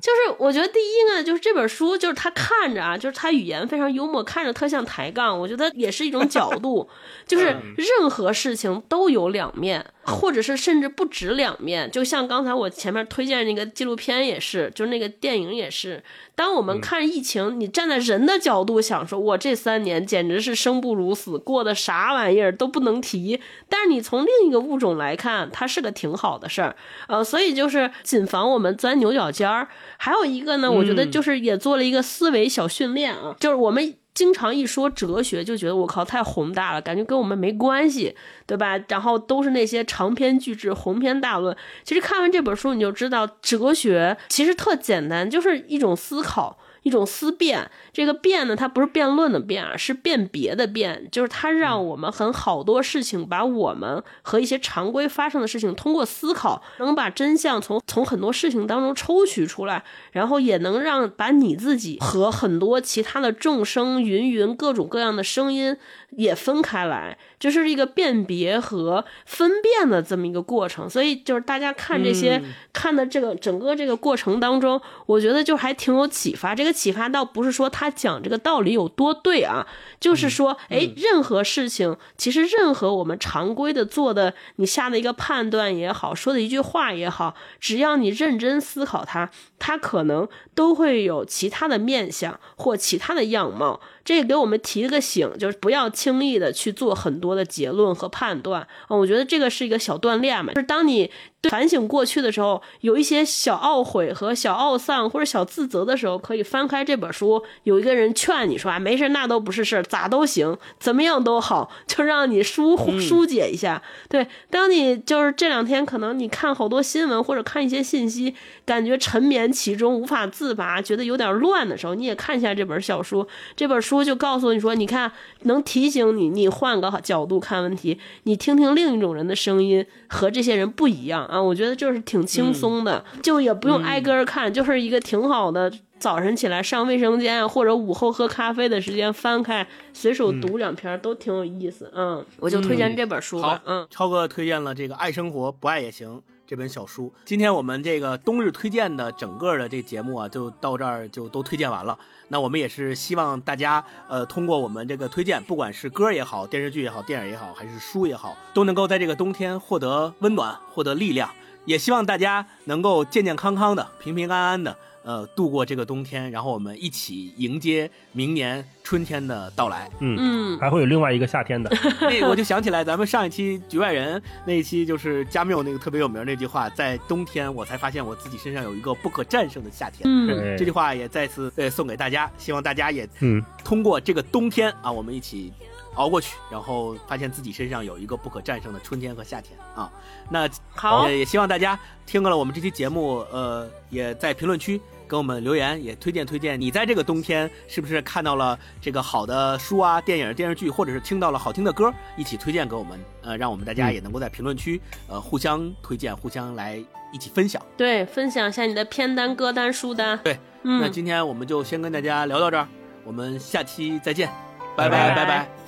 就是我觉得第一呢，就是这本书，就是他看着啊，就是他语言非常幽默，看着特像抬杠，我觉得也是一种角度，就是任何事情都有两面，或者是甚至不止两面。就像刚才我前面推荐那个纪录片也是，就是那个电影也是。当我们看疫情，你站在人的角度想说，我这三年简直是生不如死，过的啥玩意儿都不能提。但是你从另一个物种来看，它是个挺好的事儿，呃，所以就是谨防我们钻牛角尖儿。还有一个呢，我觉得就是也做了一个思维小训练啊，就是我们。经常一说哲学，就觉得我靠太宏大了，感觉跟我们没关系，对吧？然后都是那些长篇巨制、鸿篇大论。其实看完这本书，你就知道哲学其实特简单，就是一种思考。一种思辨，这个辩呢，它不是辩论的辩啊，是辨别的辨，就是它让我们很好多事情，把我们和一些常规发生的事情，通过思考，能把真相从从很多事情当中抽取出来，然后也能让把你自己和很多其他的众生芸芸各种各样的声音也分开来，就是一个辨别和分辨的这么一个过程。所以就是大家看这些、看的这个整个这个过程当中，我觉得就还挺有启发。这个。启发倒不是说他讲这个道理有多对啊，就是说，哎，任何事情，其实任何我们常规的做的，你下的一个判断也好，说的一句话也好，只要你认真思考它，它可能都会有其他的面相或其他的样貌。这给我们提了个醒，就是不要轻易的去做很多的结论和判断。嗯，我觉得这个是一个小锻炼嘛，就是当你反省过去的时候，有一些小懊悔和小懊丧或者小自责的时候，可以翻开这本书，有一个人劝你说啊，没事，那都不是事儿，咋都行，怎么样都好，就让你疏疏解一下。对，当你就是这两天可能你看好多新闻或者看一些信息，感觉沉湎其中无法自拔，觉得有点乱的时候，你也看一下这本小书，这本书就告诉你说，你看能提醒你，你换个角度看问题，你听听另一种人的声音，和这些人不一样啊。我觉得就是挺轻松的，就也不用挨个儿看，就是一个挺好的。早晨起来上卫生间啊，或者午后喝咖啡的时间，翻开随手读两篇都挺有意思。嗯，我就推荐这本书吧好。，嗯，超哥推荐了这个《爱生活不爱也行》这本小书。今天我们这个冬日推荐的整个的这节目啊，就到这儿就都推荐完了。那我们也是希望大家呃通过我们这个推荐，不管是歌也好，电视剧也好，电影也好，还是书也好，都能够在这个冬天获得温暖，获得力量。也希望大家能够健健康康的、平平安安的，呃，度过这个冬天，然后我们一起迎接明年春天的到来。嗯，嗯，还会有另外一个夏天的。那我就想起来，咱们上一期局外人那一期，就是加缪那个特别有名那句话，在冬天我才发现我自己身上有一个不可战胜的夏天。嗯，这句话也再次呃送给大家，希望大家也嗯，通过这个冬天啊，我们一起熬过去，然后发现自己身上有一个不可战胜的春天和夏天啊。那好也也希望大家听了我们这期节目，呃，也在评论区给我们留言，也推荐推荐你在这个冬天是不是看到了这个好的书啊、电影、电视剧，或者是听到了好听的歌，一起推荐给我们，呃，让我们大家嗯也能够在评论区呃互相推荐，互相来一起分享。对，分享一下你的片单、歌单、书单。对，那嗯，今天我们就先跟大家聊到这儿，我们下期再见，拜拜拜拜拜拜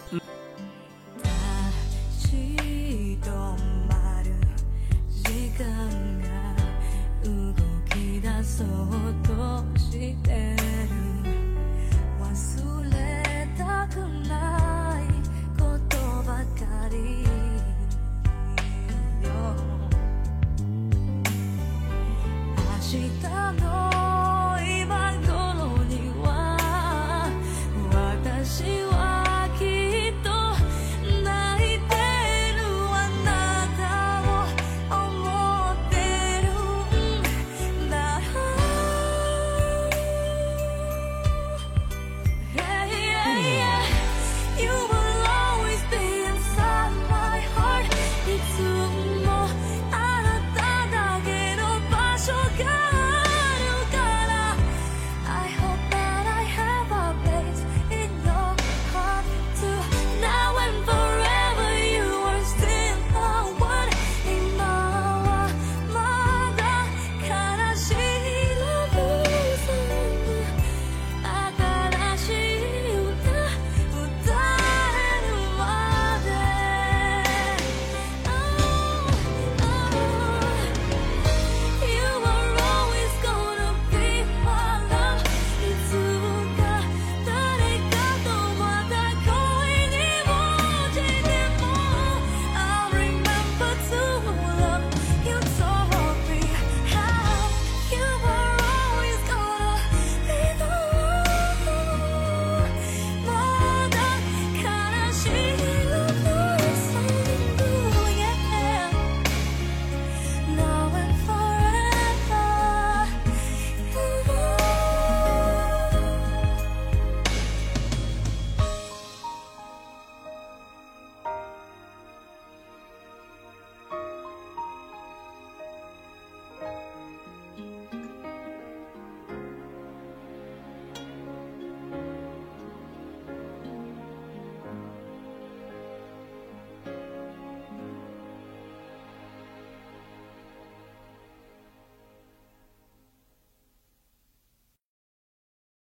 No.